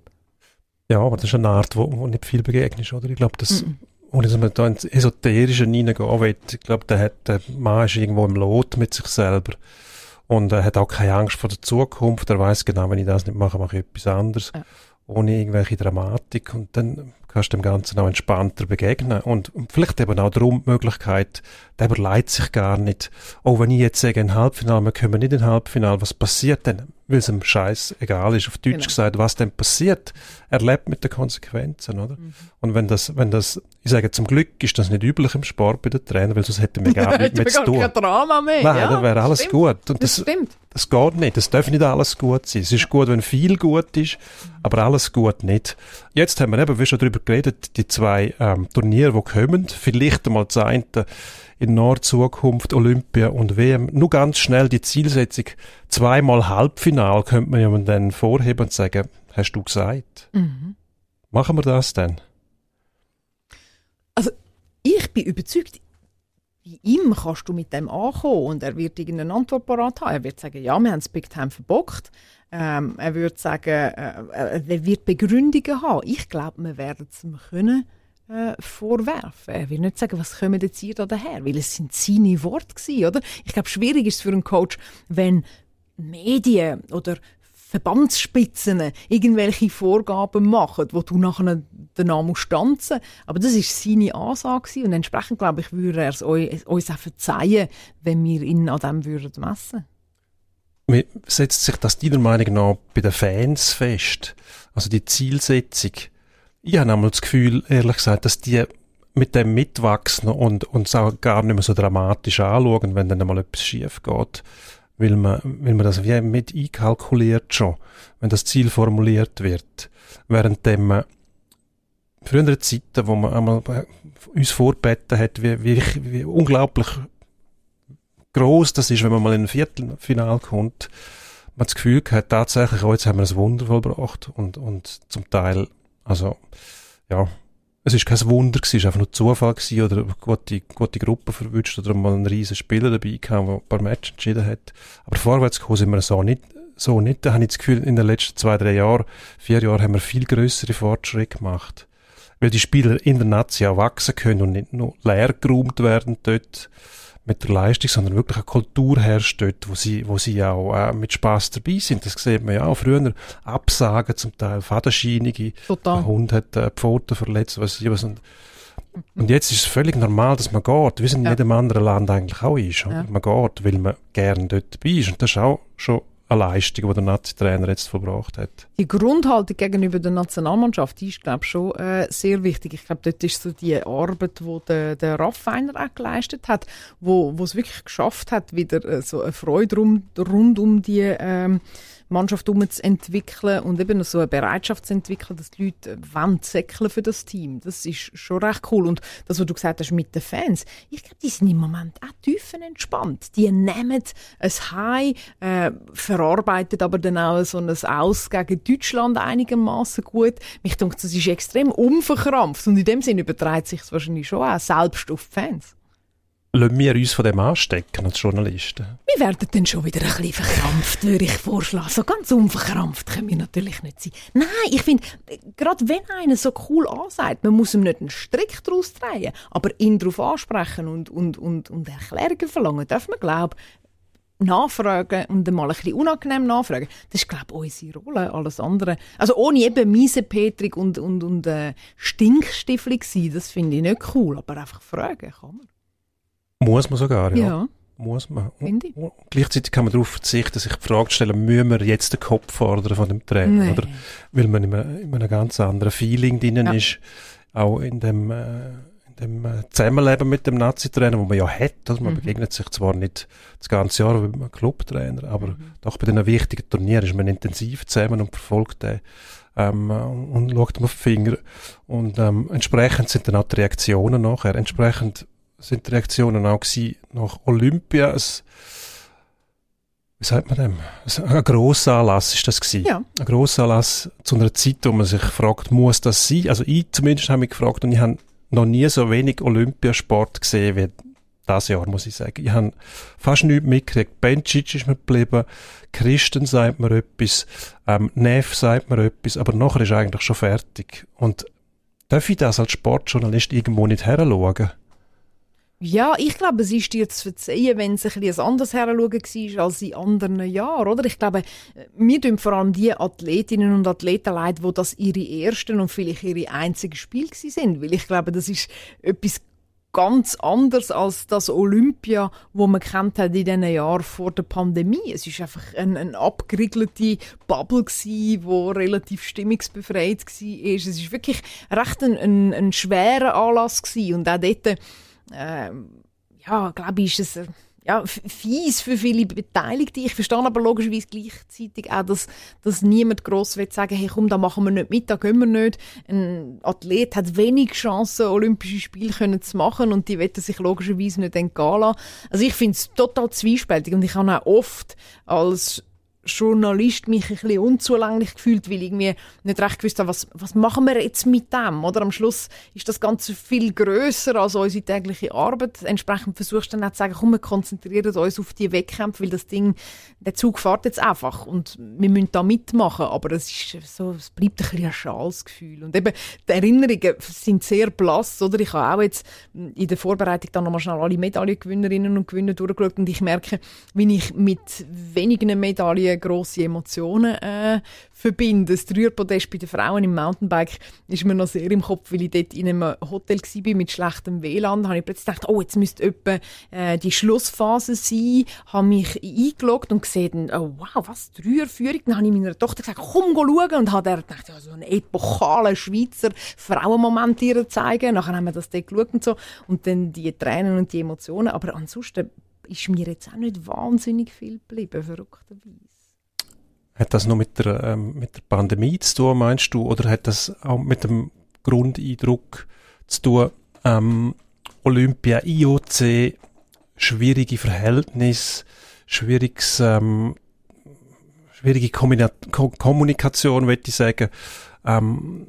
Ja, aber das ist eine Art, wo, wo nicht viel begegnet, oder? Ich glaube, das, ohne dass man da ins Esoterische hineingehen will, ich glaube, der, hat, der Mann ist irgendwo im Lot mit sich selber. Und er hat auch keine Angst vor der Zukunft. Er weiß genau, wenn ich das nicht mache, mache ich etwas anderes. Ja. Ohne irgendwelche Dramatik. Und dann kannst du dem Ganzen auch entspannter begegnen. Und, und vielleicht eben auch darum die Möglichkeit, der überlegt sich gar nicht, oh, wenn ich jetzt sage, ein Halbfinale, wir kommen nicht in ein Halbfinale, was passiert denn? weil es ihm scheiß egal ist, auf Deutsch genau. gesagt, was denn passiert. Er lebt mit den Konsequenzen, oder? Mhm. Und wenn das, wenn das, ich sage, zum Glück ist das nicht üblich im Sport bei den Trainern, weil sonst hätten wir gar nicht mehr zu tun. kein Drama mehr. Nein, ja, dann wäre alles stimmt. gut. Und das, das, stimmt. Das geht nicht. Das darf nicht alles gut sein. Es ist gut, wenn viel gut ist, aber alles gut nicht. Jetzt haben wir eben, wie schon darüber geredet, die zwei ähm, Turniere, die kommen. Vielleicht einmal das eine in naher Zukunft Olympia und WM. Nur ganz schnell die Zielsetzung. Zweimal Halbfinal könnte man ja dann vorheben und sagen, hast du gesagt. Mhm. Machen wir das denn? Also, ich bin überzeugt, bei ihm kannst du mit dem ankommen und er wird irgendeine Antwort parat haben. Er wird sagen, ja, wir haben das Big Time verbockt. Ähm, er wird sagen, äh, er wird Begründungen haben. Ich glaube, wir werden es können äh, vorwerfen. Er will nicht sagen, was kommen jetzt hier da daher, weil es sind seine Worte gewesen, oder? Ich glaube, schwierig ist es für einen Coach, wenn Medien oder Verbandsspitzen irgendwelche Vorgaben machen, wo du nachher den Namen stanzen Aber das ist seine Ansage und entsprechend, glaube ich, würde er es uns auch verzeihen, wenn wir ihn an dem würden messen Wie setzt sich das deiner Meinung nach bei den Fans fest? Also die Zielsetzung, ich habe einmal das Gefühl, ehrlich gesagt, dass die mit dem mitwachsen und, es auch gar nicht mehr so dramatisch anschauen, wenn dann einmal etwas schief geht. Weil man, weil man das wie mit einkalkuliert schon, wenn das Ziel formuliert wird. Währenddem man frühere Zeiten, wo man einmal uns vorbeten hat, wie, wie, wie unglaublich groß das ist, wenn man mal in ein Viertelfinal kommt, man das Gefühl gehabt, tatsächlich, oh, jetzt haben wir ein Wunder vollbracht und, und zum Teil, also, ja, es ist kein Wunder gewesen, es war einfach nur Zufall gewesen oder eine gute, gute Gruppe verwünscht oder mal einen riesen Spieler dabei gehabt, der ein paar Matches entschieden hat. Aber vorwärts gekommen sind wir so nicht, so nicht. Da habe ich das Gefühl, in den letzten zwei, drei Jahren, vier Jahren haben wir viel größere Fortschritte gemacht. Weil die Spieler in der Nazi auch wachsen können und nicht nur leer geräumt werden dort mit der Leistung, sondern wirklich eine Kultur herrscht dort, wo sie, wo sie auch äh, mit Spaß dabei sind. Das sieht man ja auch früher. Absagen zum Teil, Fadenscheinige. Total. Der Hund hat äh, die Pfote verletzt, was ich was. Und, und jetzt ist es völlig normal, dass man geht, wie es in Ja. jedem anderen Land eigentlich auch ist. Ja. Man geht, weil man gern dort dabei ist. Und das ist auch schon eine Leistung, die der Nazi-Trainer jetzt verbracht hat. Die Grundhaltung gegenüber der Nationalmannschaft, die ist, glaube ich, schon äh, sehr wichtig. Ich glaube, dort ist so die Arbeit, die der, der Raffiner auch geleistet hat, wo es wirklich geschafft hat, wieder äh, so eine Freude rum, rund um die ähm, Mannschaft herum zu entwickeln und eben so eine Bereitschaft zu entwickeln, dass die Leute äh, wollen säckeln für das Team. Das ist schon recht cool. Und das, was du gesagt hast mit den Fans, ich glaube, die sind im Moment auch tiefenentspannt. Die nehmen ein High, äh, verarbeitet aber dann auch so ein Aus gegen Deutschland einigermaßen gut. Mich denke, das ist extrem unverkrampft und in dem Sinne überträgt sich es wahrscheinlich schon auch selbst auf die Fans. Lassen wir uns von dem anstecken als Journalisten? Wir werden dann schon wieder ein bisschen verkrampft, würde ich vorschlagen. So ganz unverkrampft können wir natürlich nicht sein. Nein, ich finde, gerade wenn einer so cool ansagt, man muss ihm nicht einen Strick daraus drehen, aber ihn darauf ansprechen und, und, und, und Erklärungen verlangen, darf man, glaube nachfragen und dann mal ein bisschen unangenehm nachfragen. Das ist, glaube ich, unsere Rolle. Alles andere. Also ohne eben Miesepetrig und, und, und äh, Stinkstiefel sein, das finde ich nicht cool. Aber einfach fragen kann man. Muss man sogar, ja. Ja, Muss man. finde ich. Und gleichzeitig kann man darauf verzichten, sich die Frage zu stellen, müssen wir jetzt den Kopf fordern von dem Trainer? Nee. Oder weil man in einem, in einem ganz anderen Feeling drin Ja. ist, auch in dem, äh, in dem äh, Zusammenleben mit dem Nazi-Trainer, wo man ja hat. Also man Mhm. begegnet sich zwar nicht das ganze Jahr wie einem Clubtrainer, aber Mhm. doch bei diesen wichtigen Turnieren ist man intensiv zusammen und verfolgt den ähm, und schaut ihm auf die Finger. Und ähm, entsprechend sind dann auch die Reaktionen nachher. Entsprechend sind die Reaktionen auch gewesen nach Olympia. Es, wie sagt man dem? Es- Ein grosser Anlass ist das gewesen. Ja. Ein grosser Anlass zu einer Zeit, wo man sich fragt, muss das sein? Also ich zumindest habe mich gefragt und ich habe noch nie so wenig Olympiasport gesehen wie das Jahr, muss ich sagen. Ich habe fast nichts mitgekriegt. Bencic ist mir geblieben, Christen sagt mir etwas, ähm, Neff sagt mir etwas, aber nachher ist eigentlich schon fertig. Und darf ich das als Sportjournalist irgendwo nicht heranschauen? Ja, ich glaube, es ist dir zu verzeihen, wenn es ein bisschen anders heranschauen war als in anderen Jahren, oder? Ich glaube, mir tun vor allem die Athletinnen und Athleten leid, wo das ihre ersten und vielleicht ihre einzigen Spiele sind. Weil ich glaube, das ist etwas ganz anders als das Olympia, wo man kennt hat in den Jahren vor der Pandemie. Es ist einfach eine, eine abgeriegelte Bubble gsi, wo relativ stimmungsbefreit war. Es ist wirklich recht ein, ein, ein schwerer Anlass gsi und auch dort ähm, ja, glaube ich, ist es äh, ja, fies für viele Beteiligte. Ich verstehe aber logischerweise gleichzeitig auch, dass, dass niemand gross will sagen, hey komm, da machen wir nicht mit, da gehen wir nicht. Ein Athlet hat wenig Chancen, Olympische Spiele können zu machen und die wollen sich logischerweise nicht entgehen lassen. Also ich finde es total zwiespältig und ich habe auch oft als Journalist mich ein bisschen unzulänglich gefühlt, weil ich irgendwie nicht recht gewusst habe, was, was machen wir jetzt mit dem? Oder am Schluss ist das Ganze viel größer als unsere tägliche Arbeit. Entsprechend versuchst du dann auch zu sagen, komm, wir konzentrieren uns auf die Wettkämpfe, weil das Ding, der Zug fährt jetzt einfach und wir müssen da mitmachen. Aber es ist so, es bleibt ein bisschen ein schales Gefühl. Und eben, die Erinnerungen sind sehr blass, oder? Ich habe auch jetzt in der Vorbereitung dann nochmal schnell alle Medaillengewinnerinnen und Gewinner durchgeschaut und ich merke, wie ich mit wenigen Medaillen grosse Emotionen äh, verbinde. Das Dreierpodest bei den Frauen im Mountainbike ist mir noch sehr im Kopf, weil ich dort in einem Hotel war mit schlechtem WLAN. Da habe ich plötzlich gedacht, oh, jetzt müsste etwa äh, die Schlussphase sein. Habe mich eingeloggt und gesehen, oh, wow, was, Dreierführung? Dann habe ich meiner Tochter gesagt, komm, go schauen. Und habe gedacht, ja, so einen epochalen Schweizer Frauenmoment ihr zeigen. Nachher haben wir das dort geschaut und so. Und dann die Tränen und die Emotionen. Aber ansonsten ist mir jetzt auch nicht wahnsinnig viel geblieben, verrückterweise. Hat das nur mit der, ähm, mit der Pandemie zu tun, meinst du? Oder hat das auch mit dem Grundeindruck zu tun, ähm, Olympia, IOC, schwierige Verhältnisse, schwieriges, ähm, schwierige Kommunikation, würde ich sagen. Ähm,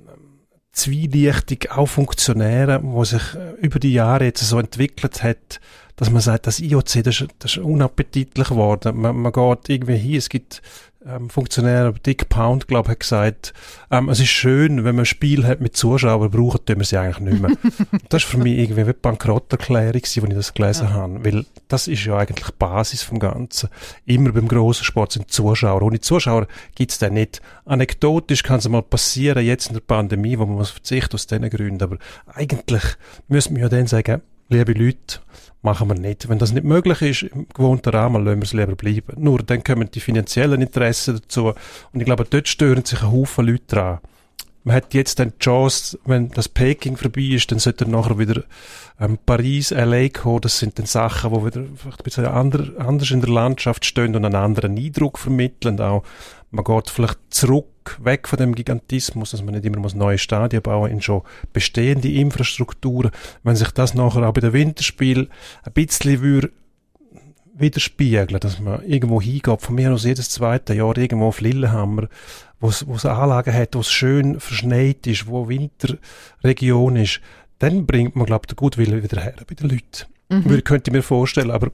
zwielichtig auch Funktionäre, wo sich äh, über die Jahre jetzt so entwickelt hat, dass man sagt, das IOC, das ist, das ist unappetitlich geworden. Man, man geht irgendwie hin, es gibt ähm, Funktionär Dick Pound, glaube hat gesagt, ähm, es ist schön, wenn man ein Spiel hat mit Zuschauern, brauchen tun wir sie eigentlich nicht mehr. das ist für mich irgendwie eine Bankrotterklärung, als ich das gelesen ja. habe, weil das ist ja eigentlich die Basis vom Ganzen. Immer beim grossen Sport sind Zuschauer. Ohne Zuschauer gibt es den nicht. Anekdotisch kann es mal passieren, jetzt in der Pandemie, wo man muss verzichten aus diesen Gründen, aber eigentlich müssen wir ja dann sagen, liebe Leute, machen wir nicht. Wenn das nicht möglich ist, im gewohnten Rahmen, lassen wir es lieber bleiben. Nur dann kommen die finanziellen Interessen dazu. Und ich glaube, dort stören sich ein Haufen Leute dran. Man hat jetzt dann die Chance, wenn das Peking vorbei ist, dann sollte er nachher wieder ähm, Paris, LA kommen. Das sind dann Sachen, die wieder ein bisschen anders in der Landschaft stehen und einen anderen Eindruck vermitteln. Auch man geht vielleicht zurück, weg von dem Gigantismus, dass man nicht immer muss neue Stadien bauen in schon bestehende Infrastrukturen. Wenn sich das nachher auch bei den Winterspielen ein bisschen würde widerspiegeln, dass man irgendwo hingeht, von mir aus jedes zweite Jahr irgendwo auf Lillehammer, wo es Anlagen hat, wo es schön verschneit ist, wo Winterregion ist, dann bringt man, glaube ich, den Gutwillen wieder her bei den Leuten. Mhm. Würde, könnte ich mir vorstellen, aber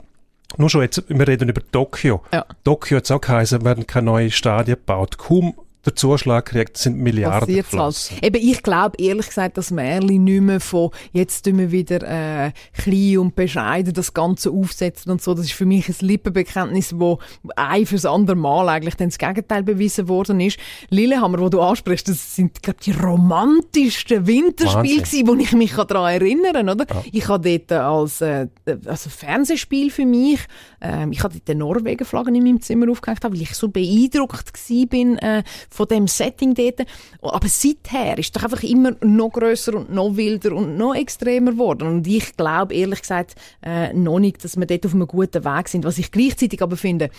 nur schon jetzt, wir reden über Tokio. Ja. Tokio hat es auch geheißen, werden keine neuen Stadien gebaut. Kaum der Zuschlag kriegt, sind Milliarden halt. Eben, ich glaube ehrlich gesagt, dass Merlin nicht mehr von jetzt tun wir wieder äh, klein und bescheiden das Ganze aufsetzen und so. Das ist für mich ein Lippenbekenntnis, wo ein fürs andere Mal eigentlich dann das Gegenteil bewiesen worden ist. Lillehammer, wo du ansprichst, das sind glaube die romantischsten Winterspiele gewesen, wo ich mich daran erinnern oder? Ja. Ich habe dort als äh, also Fernsehspiel für mich, äh, ich habe dort die Norwegen-Flaggen in meinem Zimmer aufgehängt, weil ich so beeindruckt war bin äh, von dem Setting dort. Aber seither ist doch einfach immer noch größer und noch wilder und noch extremer geworden. Und ich glaube ehrlich gesagt äh, noch nicht, dass wir dort auf einem guten Weg sind. Was ich gleichzeitig aber finde,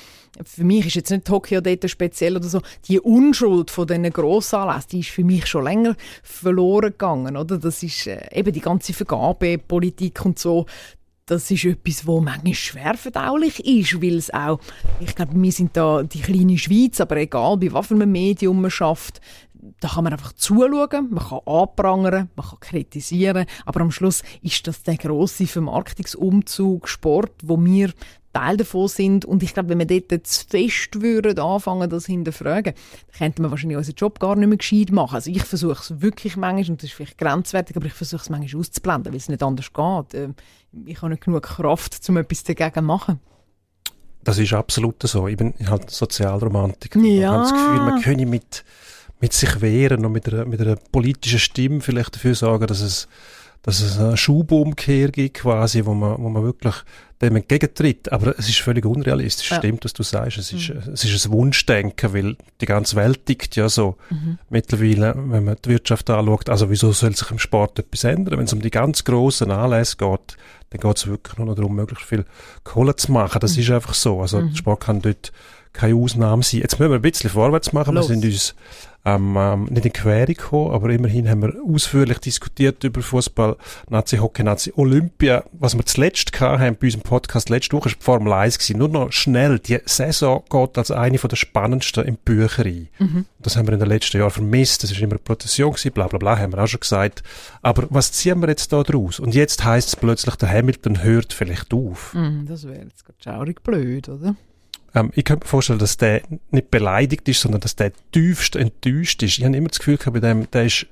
für mich ist jetzt nicht Tokio dort speziell oder so, die Unschuld von diesen Grossanlässen, die ist für mich schon länger verloren gegangen, oder? Das ist äh, eben die ganze Vergabepolitik und so, das ist etwas, wo manchmal schwer verdaulich ist, weil es auch, ich glaube, wir sind da die kleine Schweiz, aber egal, bei was für einem Medium man schafft, da kann man einfach zuschauen, man kann anprangern, man kann kritisieren, aber am Schluss ist das der grosse Vermarktungsumzug Sport, wo wir Teil davon sind. Und ich glaube, wenn wir dort zu fest würden anfangen, das hinterfragen, dann könnte man wahrscheinlich unseren Job gar nicht mehr gescheit machen. Also ich versuche es wirklich manchmal, und das ist vielleicht grenzwertig, aber ich versuche es manchmal auszublenden, weil es nicht anders geht. Ähm, ich habe nicht genug Kraft, um etwas dagegen zu machen. Das ist absolut so. Ich bin halt Sozialromantiker. Ja. Ich habe das Gefühl, man könne mit, mit sich wehren und mit einer, mit einer politischen Stimme vielleicht dafür sorgen, dass es dass es eine Schubumkehr gibt quasi, wo man, wo man wirklich dem entgegentritt. Aber es ist völlig unrealistisch. Ja. Stimmt, was du sagst. Es ist, mhm. es ist ein Wunschdenken, weil die ganze Welt tickt ja so mhm. mittlerweile, wenn man die Wirtschaft anschaut. Also wieso soll sich im Sport etwas ändern? Wenn es um die ganz grossen Anlässe geht, dann geht es wirklich nur noch darum, möglichst viel Kohle zu machen. Das mhm. ist einfach so. Also mhm. der Sport kann dort keine Ausnahme sein. Jetzt müssen wir ein bisschen vorwärts machen. Los. Wir sind uns ähm, ähm, nicht in Quere gekommen, aber immerhin haben wir ausführlich diskutiert über Fußball, Nazi, Hockey, Nazi, Olympia. Was wir zuletzt haben bei unserem Podcast letzte Woche, war die Formel 1 gewesen. Nur noch schnell. Die Saison geht als eine der spannendsten im Bücherei. Mhm. Das haben wir in den letzten Jahren vermisst. Das war immer eine Prozession gewesen, bla, bla, bla, haben wir auch schon gesagt. Aber was ziehen wir jetzt da draus? Und jetzt heisst es plötzlich, der Hamilton hört vielleicht auf. Mhm, das wäre jetzt gerade schaurig blöd, oder? Ähm, ich könnte mir vorstellen, dass der nicht beleidigt ist, sondern dass der tiefst enttäuscht ist. Ich habe immer das Gefühl gehabt, bei dem, der ist,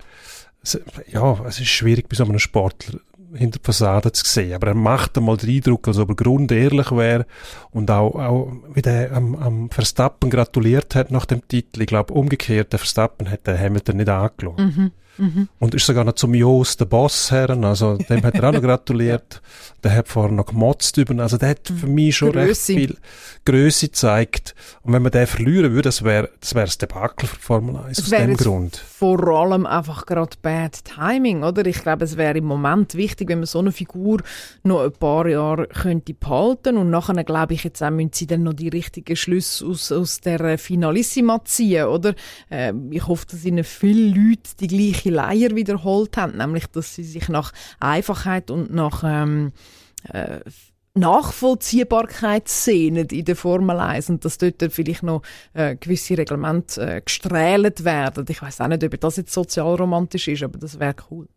ja, es ist schwierig bei so einem Sportler hinter der Fassade zu sehen. Aber er macht einmal den Eindruck, als ob er grundehrlich wäre und auch, auch wie der am, am Verstappen gratuliert hat nach dem Titel. Ich glaube, umgekehrt, der Verstappen hat den Hamilton nicht angeschaut. Mhm. Mhm. Und ist sogar noch zum Jos, der Boss, herren, also dem hat er auch noch gratuliert. Der hat vorher noch gemotzt über, also der hat für mich schon Grösse. recht viel Größe gezeigt. Und wenn man den verlieren würde, das wäre das, wär das Debakel für Formel 1 aus dem Grund. vor allem einfach gerade Bad Timing, oder? Ich glaube, es wäre im Moment wichtig, wenn man so eine Figur noch ein paar Jahre könnte behalten und nachher, glaube ich, jetzt auch müssen sie dann noch die richtigen Schlüsse aus, aus der Finalissima ziehen, oder? Äh, ich hoffe, dass ihnen viele Leute die gleiche Leier wiederholt haben, nämlich, dass sie sich nach Einfachheit und nach ähm, äh, Nachvollziehbarkeit sehnen in der Formel 1 und dass dort vielleicht noch äh, gewisse Reglemente äh, gestrählt werden. Ich weiß auch nicht, ob das jetzt sozialromantisch ist, aber das wäre cool.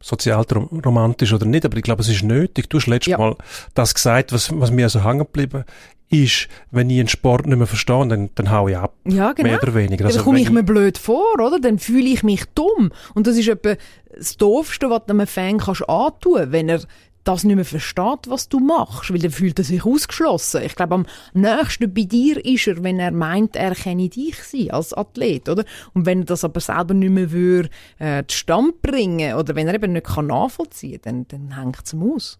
Sozialromantisch oder nicht, aber ich glaube, es ist nötig. Du hast letztes ja. Mal das gesagt, was, was mir so hängen geblieben ist, wenn ich einen Sport nicht mehr verstehe, dann, dann hau ich ab. Ja, genau. Mehr oder weniger. Also, dann komme ich mir blöd vor, oder? Dann fühle ich mich dumm. Und das ist etwa das Doofste, was du einem Fan kannst antun, wenn er das nicht mehr versteht, was du machst, weil dann fühlt er sich ausgeschlossen. Ich glaube, am nächsten bei dir ist er, wenn er meint, er kenne dich sein als Athlet, oder? Und wenn er das aber selber nicht mehr würde, äh, Stand bringen oder wenn er eben nicht kann nachvollziehen kann, dann, dann hängt es ihm aus.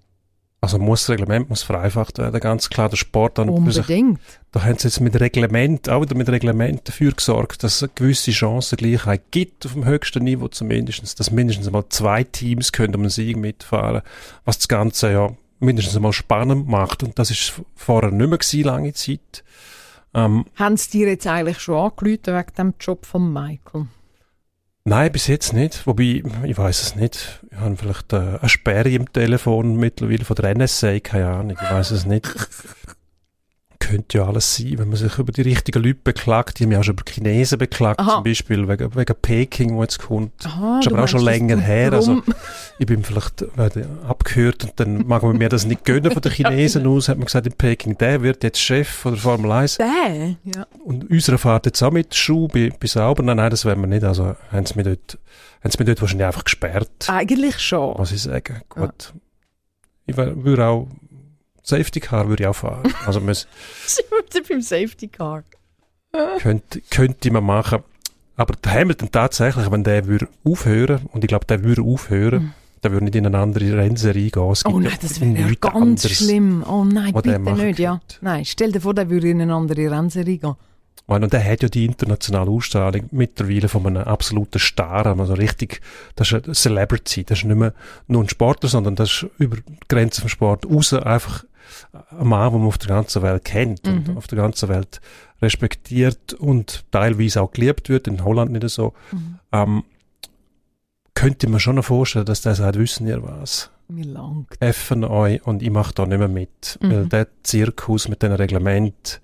Also muss das Reglement muss vereinfacht werden, ganz klar. Der Sport dann Unbedingt. Sich, da haben sie jetzt mit Reglement, auch wieder mit Reglement dafür gesorgt, dass es eine gewisse Chancengleichheit gibt auf dem höchsten Niveau zumindest, dass mindestens mal zwei Teams können um einen Sieg mitfahren, was das Ganze ja mindestens mal spannend macht. Und das ist vorher nicht mehr gewesen, lange Zeit. Ähm, Haben sie dir jetzt eigentlich schon angerufen wegen dem Job von Michael? Nein, bis jetzt nicht. Wobei, ich weiß es nicht. Ich habe vielleicht äh, eine Sperre im Telefon mittlerweile von der NSA, keine Ahnung, ich weiß es nicht könnte ja alles sein, wenn man sich über die richtigen Leute beklagt. Die haben ja auch schon über Chinesen beklagt, Aha. zum Beispiel wegen, wegen Peking, wo jetzt kommt. Aha, ist aber auch schon länger her. Also, ich bin vielleicht äh, abgehört und dann mag man mir das nicht gönnen von den Chinesen aus, hat man gesagt in Peking, der wird jetzt Chef von der Formel 1. Der? Ja. Und unserer fährt jetzt auch mit Schuh bei, bei Sauber. Nein, nein, das werden wir nicht. Also haben sie mich dort, haben sie mich dort wahrscheinlich einfach gesperrt. Eigentlich schon. Muss ich sagen. Gut. Ja. Ich würde auch Safety Car würde ich auch fahren. Also wir sind beim Safety Car. könnte, könnte man machen. Aber der Hamilton tatsächlich, wenn der würde aufhören, und ich glaube, der würde aufhören, mhm. der würde nicht in eine andere Rennserie gehen. Es oh nein, das wäre ganz anderes, schlimm. Oh nein, bitte nicht, ja. Nein, stell dir vor, der würde in eine andere Rennserie gehen. Und der hat ja die internationale Ausstrahlung mittlerweile von einem absoluten Star, also richtig, das ist eine Celebrity, das ist nicht mehr nur ein Sportler, sondern das ist über die Grenzen vom Sport raus einfach ein Mann, den man auf der ganzen Welt kennt mhm. und auf der ganzen Welt respektiert und teilweise auch geliebt wird, in Holland nicht so, mhm. ähm, könnte man schon vorstellen, dass der sagt, wissen ihr was? Mir langt. Effen euch und ich mache da nicht mehr mit. Mhm. Weil der Zirkus mit den Reglement,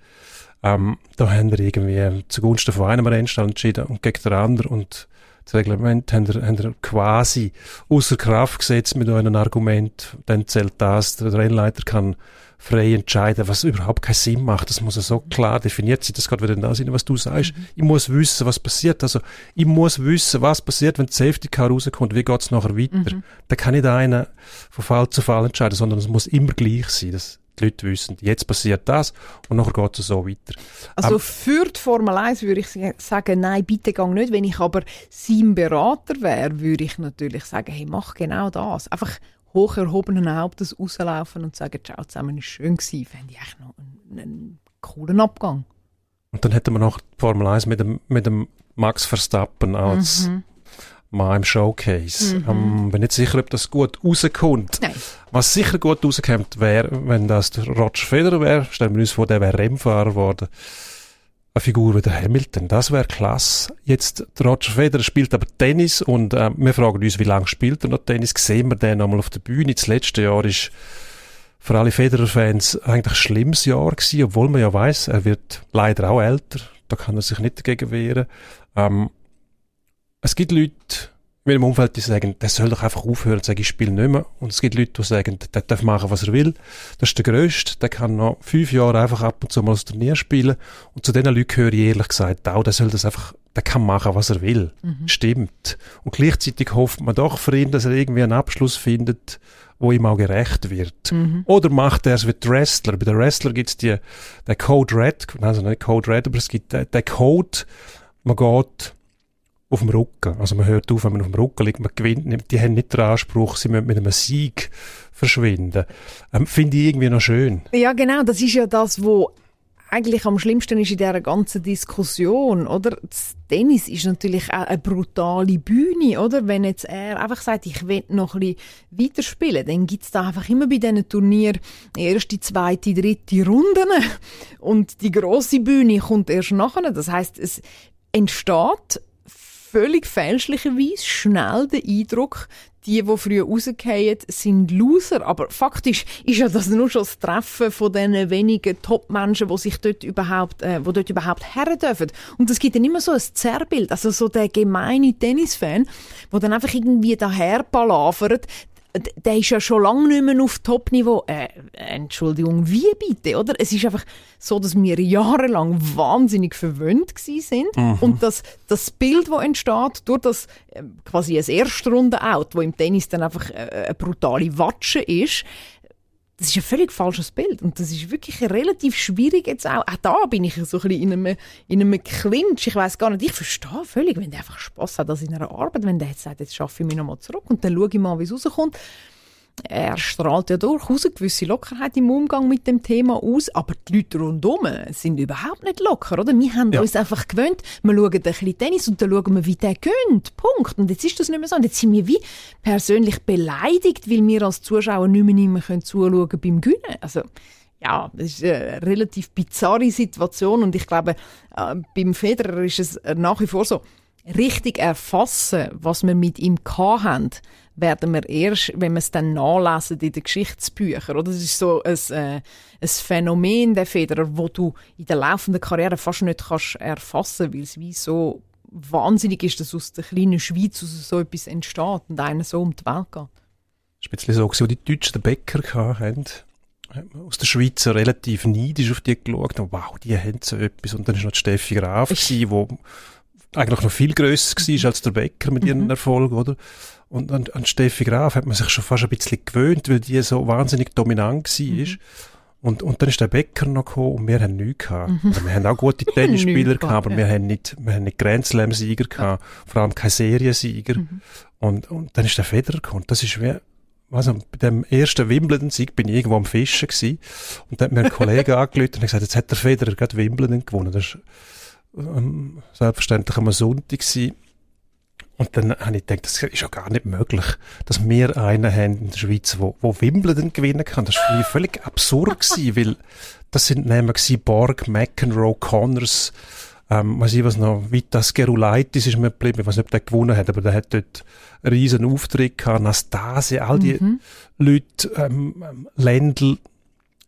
ähm, da haben wir irgendwie zugunsten von einem Rennstall entschieden und gegen den anderen und das Reglement haben wir, haben wir quasi außer Kraft gesetzt mit einem Argument, dann zählt das, der Rennleiter kann frei entscheiden, was überhaupt keinen Sinn macht. Das muss ja so klar definiert sein, das geht wieder da sein, was du sagst. Mhm. Ich muss wissen, was passiert. Also, ich muss wissen, was passiert, wenn die Safety Car rauskommt, wie geht's nachher weiter. Mhm. Da kann nicht einer von Fall zu Fall entscheiden, sondern es muss immer gleich sein. Das, die Leute wissen, jetzt passiert das und nachher geht es so weiter. Also um, für die Formel 1 würde ich sagen, nein, bitte gang nicht. Wenn ich aber sein Berater wäre, würde ich natürlich sagen, hey, mach genau das. Einfach hoch erhobenen Hauptes rauslaufen und sagen, ciao zusammen, ist schön gewesen. Fände ich echt noch einen, einen, coolen Abgang. Und dann hätten wir noch die Formel 1 mit dem, mit dem Max Verstappen als mhm mal im Showcase. Mhm. Ähm, bin nicht sicher, ob das gut rauskommt. Nein. Was sicher gut rauskommt, wäre, wenn das der Roger Federer wäre. Stellen wir uns vor, der wäre Rennfahrer geworden. Eine Figur wie der Hamilton, das wäre klasse. Jetzt, der Roger Federer spielt aber Tennis und äh, wir fragen uns, wie lange spielt er noch Tennis? Sehen wir den einmal auf der Bühne? Das letzte Jahr ist für alle Federer-Fans eigentlich ein schlimmes Jahr gewesen, obwohl man ja weiß, er wird leider auch älter. Da kann er sich nicht dagegen wehren. Ähm, es gibt Leute in meinem Umfeld, die sagen, der soll doch einfach aufhören und sagen, ich spiele nicht mehr. Und es gibt Leute, die sagen, der darf machen, was er will. Das ist der Größte. Der kann noch fünf Jahre einfach ab und zu mal das Turnier spielen. Und zu diesen Leuten höre ich ehrlich gesagt auch, der soll das einfach, der kann machen, was er will. Mhm. Stimmt. Und gleichzeitig hofft man doch für ihn, dass er irgendwie einen Abschluss findet, wo ihm auch gerecht wird. Mhm. Oder macht er es wie der Wrestler. Bei den Wrestler gibt es die, der Code Red, also nicht Code Red, aber es gibt den, den Code, man geht auf dem Rücken. Also man hört auf, wenn man auf dem Rücken liegt, man gewinnt, die haben nicht den Anspruch, sie müssen mit einem Sieg verschwinden. Ähm, Finde ich irgendwie noch schön. Ja, genau, das ist ja das, wo eigentlich am schlimmsten ist in dieser ganzen Diskussion, oder? Das Tennis ist natürlich auch eine brutale Bühne, oder? Wenn jetzt er einfach sagt, ich will noch ein bisschen weiterspielen, dann gibt es da einfach immer bei diesen Turnieren erste, zweite, dritte Runden und die große Bühne kommt erst nachher. Das heißt, es entsteht völlig fälschlicherweise schnell den Eindruck, die, die früher rausgehen, sind Loser. Aber faktisch ist ja das nur schon das Treffen von diesen wenigen Top-Menschen, die sich dort überhaupt, äh, wo dort überhaupt her dürfen. Und es gibt dann immer so ein Zerrbild, also so der gemeine Tennisfan, der dann einfach irgendwie daher palavert, der ist ja schon lange nicht mehr auf Top-Niveau. Äh, Entschuldigung, wie bitte, oder? Es ist einfach so, dass wir jahrelang wahnsinnig verwöhnt sind mhm. und dass das Bild, das entsteht, durch das äh, quasi ein Erstrunde-Out, wo im Tennis dann einfach äh, eine brutale Watsche ist, das ist ein völlig falsches Bild. Und das ist wirklich relativ schwierig jetzt auch. Auch da bin ich so ein bisschen in einem, in einem Clinch. Ich weiß gar nicht, ich verstehe völlig, wenn der einfach Spaß hat, das in einer Arbeit, wenn der jetzt sagt, jetzt schaffe ich mich nochmal zurück und dann schaue ich mal, wie es rauskommt er strahlt ja durchaus eine gewisse Lockerheit im Umgang mit dem Thema aus, aber die Leute rundherum sind überhaupt nicht locker, oder? Wir haben ja. uns einfach gewöhnt, wir schauen ein bisschen Tennis und dann schauen wir, wie der gönnt. Punkt. Und jetzt ist das nicht mehr so. Und jetzt sind wir wie persönlich beleidigt, weil wir als Zuschauer nicht mehr, nicht mehr zuschauen beim Gewinnen. Also, ja, das ist eine relativ bizarre Situation und ich glaube, äh, beim Federer ist es nach wie vor so, richtig erfassen, was wir mit ihm haben, werden wir erst, wenn wir es dann nachlesen in den Geschichtsbüchern. Oder? Das ist so ein, äh, ein Phänomen der Federer, wo du in der laufenden Karriere fast nicht kannst erfassen, weil es wie so wahnsinnig ist, dass aus der kleinen Schweiz so etwas entsteht und einer so um die Welt geht. Ein so, als die Deutschen den Bäcker hatten aus der Schweiz relativ neidisch auf die geschaut. Wow, die haben so etwas. Und dann war noch die Steffi Graf, die eigentlich noch viel grösser war als der Bäcker mit ihren mhm. Erfolg, oder? Und an, an Steffi Graf hat man sich schon fast ein bisschen gewöhnt, weil die so wahnsinnig dominant war. Mhm. Und, und dann ist der Bäcker noch gekommen und wir haben nichts gehabt. Mhm. Also wir haben auch gute Tennisspieler gehabt, aber ja. wir haben nicht, wir haben nicht Grand Slam-Sieger gehabt, ja. vor allem keine Seriensieger. Mhm. Und, und dann ist der Federer gekommen. Das ist wie, also bei dem ersten Wimbledon-Sieg bin ich irgendwo am Fischen gewesen. Und dann hat mir ein Kollege angelötet und gesagt, jetzt hat der Federer gerade Wimbledon gewonnen. Das ähm, selbstverständlich am Sonntag gewesen. Und dann habe ich gedacht, das ist ja gar nicht möglich, dass wir einen haben in der Schweiz, wo, wo Wimbledon gewinnen kann. Das war für mich völlig absurd gewesen, weil das sind nämlich Borg, McEnroe, Connors, ähm, weiß ich was noch, Vitas Gerulaitis ist mir geblieben, ich weiß nicht, ob der gewonnen hat, aber der hat dort einen riesen Auftritt gehabt, Anastasia, all die mhm. Leute, ähm, Ländl,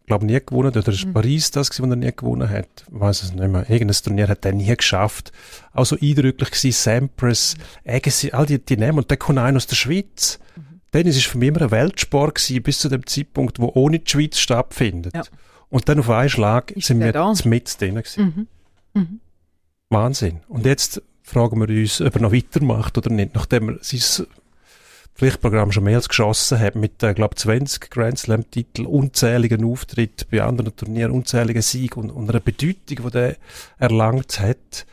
glaube nie gewonnen Oder ist mhm. Paris das gewesen, was er nie gewonnen hat? Ich weiß es nicht mehr. Irgendein Turnier hat er nie geschafft. Auch so eindrücklich gewesen, Sampras, Agassi, all die, die Namen. Und der kommt einer aus der Schweiz. Mhm. Tennis ist für mich immer ein Weltsport gewesen, bis zu dem Zeitpunkt, wo ohne die Schweiz stattfindet. Ja. Und dann auf einen Schlag ist sind wir da? mit drin gewesen. Mhm. Mhm. Wahnsinn. Und jetzt fragen wir uns, ob er noch weitermacht oder nicht, nachdem er sein Pflichtprogramm schon mehr als geschossen hat, mit, äh, glaube 20 Grand Slam-Titeln, unzähligen Auftritten bei anderen Turnieren, unzähligen Siegen und, und einer Bedeutung, die der erlangt hat.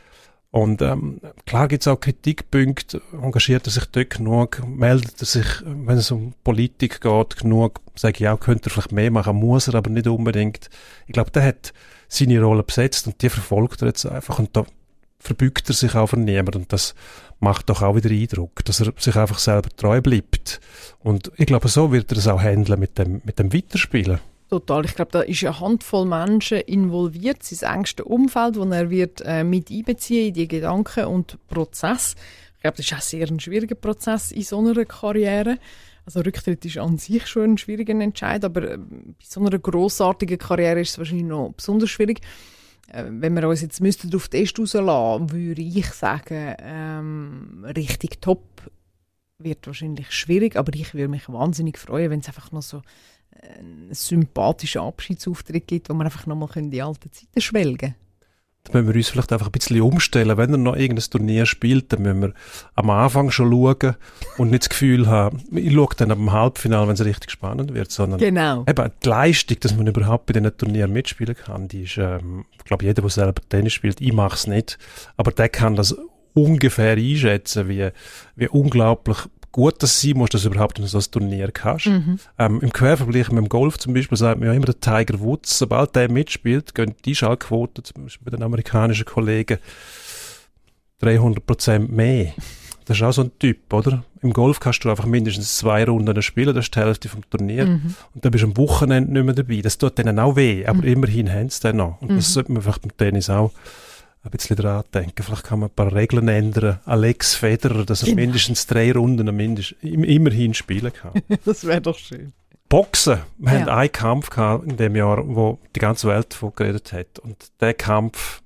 Und ähm, klar gibt es auch Kritikpunkte, engagiert er sich dort genug, meldet er sich, wenn es um Politik geht, genug, sage ich auch, könnte er vielleicht mehr machen, muss er aber nicht unbedingt. Ich glaube, der hat seine Rolle besetzt und die verfolgt er jetzt einfach und da verbügt er sich auch von niemand und das macht doch auch wieder Eindruck, dass er sich einfach selber treu bleibt. Und ich glaube, so wird er es auch handeln mit dem, mit dem Weiterspielen. Total. Ich glaube, da ist eine Handvoll Menschen involviert, sein engste Umfeld, wo er wird äh, mit einbeziehen in die Gedanken und Prozess. Ich glaube, das ist auch sehr ein schwieriger Prozess in so einer Karriere. Also Rücktritt ist an sich schon ein schwieriger Entscheid, aber äh, bei so einer grossartigen Karriere ist es wahrscheinlich noch besonders schwierig. Äh, wenn wir uns jetzt auf den Test rauslassen, würde ich sagen, ähm, richtig top wird wahrscheinlich schwierig, aber ich würde mich wahnsinnig freuen, wenn es einfach noch so einen sympathischen Abschiedsauftritt gibt, wo wir einfach nochmal in die alten Zeiten schwelgen können. Da müssen wir uns vielleicht einfach ein bisschen umstellen. Wenn er noch irgendein Turnier spielt, dann müssen wir am Anfang schon schauen und nicht das Gefühl haben, ich schaue dann am Halbfinale, wenn es richtig spannend wird, sondern genau. eben die Leistung, dass man überhaupt bei diesen Turnieren mitspielen kann, die ist, ähm, ich glaube, jeder, der selber Tennis spielt, ich mache es nicht, aber der kann das ungefähr einschätzen, wie, wie unglaublich gut das sein muss, dass du überhaupt in so ein Turnier kannst. Mhm. Ähm, Im Quervergleich mit dem Golf zum Beispiel sagt man ja immer, der Tiger Woods, sobald der mitspielt, gehen die Schallquoten, zum Beispiel bei den amerikanischen Kollegen, 300 Prozent mehr. Das ist auch so ein Typ, oder? Im Golf kannst du einfach mindestens zwei Runden spielen, das ist die Hälfte vom Turnier. Mhm. Und dann bist du am Wochenende nicht mehr dabei. Das tut denen auch weh, aber mhm. immerhin haben sie dann noch. Und das mhm. sollte man vielleicht beim Tennis auch ein bisschen dran denken. Vielleicht kann man ein paar Regeln ändern. Alex Federer, dass er genau. mindestens drei Runden mindestens, immerhin spielen kann. das wäre doch schön. Boxen. Wir ja. hatten einen Kampf gehabt in dem Jahr, wo die ganze Welt davon geredet hat. Und der Kampf,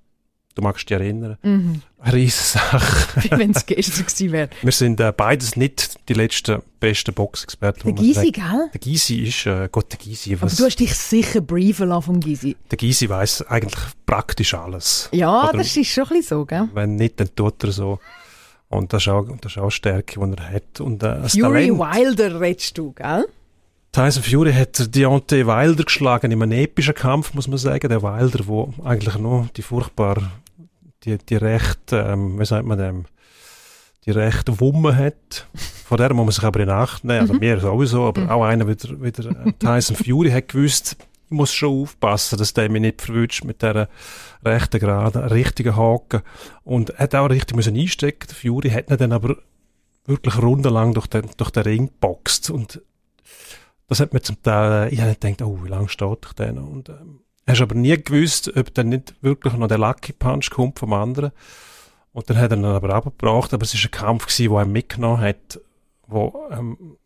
du magst dich erinnern, mhm. eine Riesensache. Wie wenn es gestern gewesen wäre. Wir sind äh, beides nicht die letzten besten Boxexperten. Der Gysi, gell? Der Gysi ist, äh, Gott, der Gysi. Aber du hast dich sicher briefen lassen vom Gysi. Der Gysi weiss eigentlich praktisch alles. Ja, Oder, das ist schon ein bisschen so, gell? Wenn nicht, dann tut er so. Und das ist auch, das ist auch Stärke, die er hat. Und, äh, Fury Talent. Wilder redest du, gell? Tyson Fury hat Deontay Wilder geschlagen in einem epischen Kampf, muss man sagen. Der Wilder, wo eigentlich nur die furchtbar, die, die recht, ähm, wie sagt man dem, die rechte Wumme hat. Von der muss man sich aber in Acht nehmen. Also mhm. mir sowieso, aber mhm. auch einer wie der, wie der äh, Tyson Fury hat gewusst, ich muss schon aufpassen, dass der mich nicht verwünscht mit dieser rechten Gerade, richtigen Haken. Und er hat auch richtig müssen einstecken. Der Fury hat ihn dann aber wirklich rundenlang durch den, durch den Ring geboxt. Und das hat mir zum Teil, ich habe gedacht, oh, wie lange steht ich denn? Und, ähm, hast aber nie gewusst, ob dann nicht wirklich noch der Lucky Punch kommt vom anderen. Und dann hat er ihn aber abgebracht, aber es war ein Kampf gewesen, der er mitgenommen hat, wo, ähm,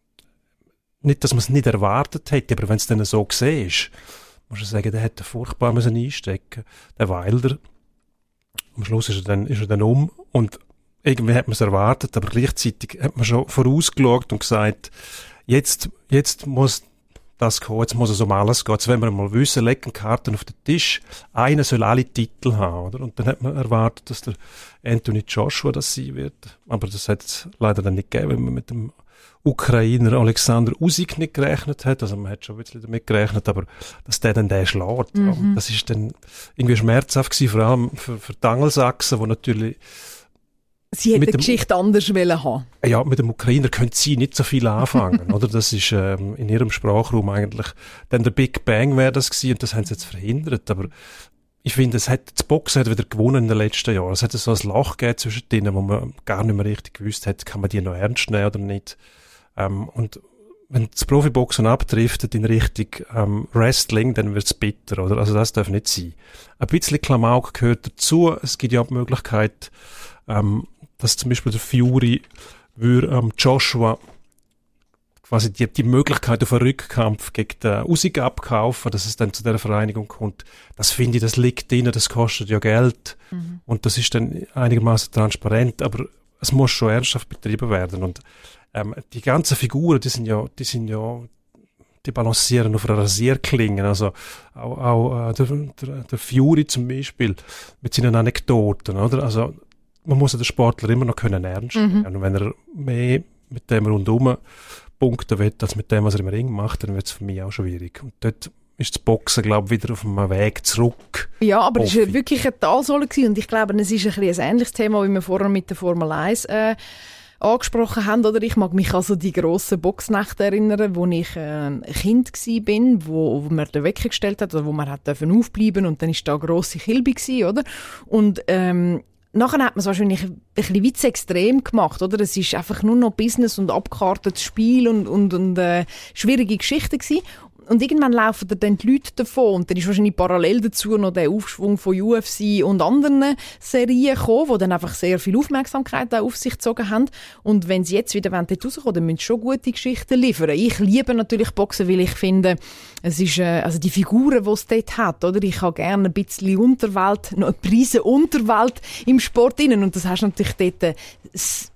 nicht, dass man es nicht erwartet hätte, aber wenn es dann so gesehen ist, muss ich sagen, der hätte furchtbar müssen einstecken, der Wilder. Am Schluss ist er dann, ist er dann um und irgendwie hat man es erwartet, aber gleichzeitig hat man schon vorausgeschaut und gesagt, jetzt, jetzt muss das jetzt muss es um alles gehen. Jetzt wollen wir mal wissen, legen Karten auf den Tisch. Einer soll alle Titel haben, oder? Und dann hat man erwartet, dass der Anthony Joshua das sein wird. Aber das hat es leider dann nicht gegeben, wenn man mit dem Ukrainer Alexander Usyk nicht gerechnet hat. Also man hat schon ein bisschen damit gerechnet, aber dass der dann den schlägt, mhm. das ist dann irgendwie schmerzhaft gewesen, vor allem für, für die Angelsachsen, wo natürlich Sie hätte die Geschichte anders wollen haben. Ja, mit dem Ukrainer können sie nicht so viel anfangen, oder? Das ist ähm, in ihrem Sprachraum eigentlich dann der Big Bang wäre das gewesen und das haben sie jetzt verhindert. Aber ich finde, es hat, das Boxen hat wieder gewonnen in den letzten Jahren. Es hat so ein Loch gegeben zwischen denen, wo man gar nicht mehr richtig gewusst hat, kann man die noch ernst nehmen oder nicht. Ähm, und wenn das Profiboxen abdriftet in Richtung ähm, Wrestling, dann wird's bitter, oder? Also das darf nicht sein. Ein bisschen Klamauk gehört dazu. Es gibt ja auch die Möglichkeit, ähm, dass zum Beispiel der Fury würde ähm, Joshua quasi die, die Möglichkeit auf einen Rückkampf gegen den Usyk abkaufen, dass es dann zu der Vereinigung kommt. Das finde ich, das liegt drin, das kostet ja Geld mhm. und das ist dann einigermaßen transparent, aber es muss schon ernsthaft betrieben werden und ähm, die ganzen Figuren, die sind ja, die sind ja, die balancieren auf einer Rasierklinge. Also auch, auch äh, der, der, der Fury zum Beispiel mit seinen Anekdoten, oder? Also man muss den Sportler immer noch können ernst mhm. nehmen. Mhm. Und wenn er mehr mit dem rundum punkten will, als mit dem, was er im Ring macht, dann wird es für mich auch schwierig. Und dort ist das Boxen, glaube ich, wieder auf einem Weg zurück. Ja, aber es war wirklich eine Talsohle und ich glaube, es ist ein, ein ähnliches Thema, wie wir vorher mit der Formel 1 äh, angesprochen haben. Oder ich mag mich also die grossen Boxnächte erinnern, wo ich äh, ein Kind war, wo, wo man den Wecker gestellt hat, oder wo man hat dürfen aufbleiben und dann ist da eine grosse Kilbe gewesen, oder? Und ähm, Nachher hat man es wahrscheinlich ein bisschen weit extrem gemacht, oder? Es ist einfach nur noch Business und abgekartetes Spiel und, und, und äh, schwierige Geschichten gewesen. Und irgendwann laufen dann die Leute davon und dann ist wahrscheinlich parallel dazu noch der Aufschwung von UFC und anderen Serien gekommen, die dann einfach sehr viel Aufmerksamkeit auf sich gezogen haben. Und wenn sie jetzt wieder dort rauskommen, dann müssen sie schon gute Geschichten liefern. Ich liebe natürlich Boxen, weil ich finde, es ist, äh, also die Figuren, die es dort hat, oder? Ich habe gerne ein bisschen Unterwelt, noch eine Prise Unterwelt im Sport innen und das hast du natürlich dort äh,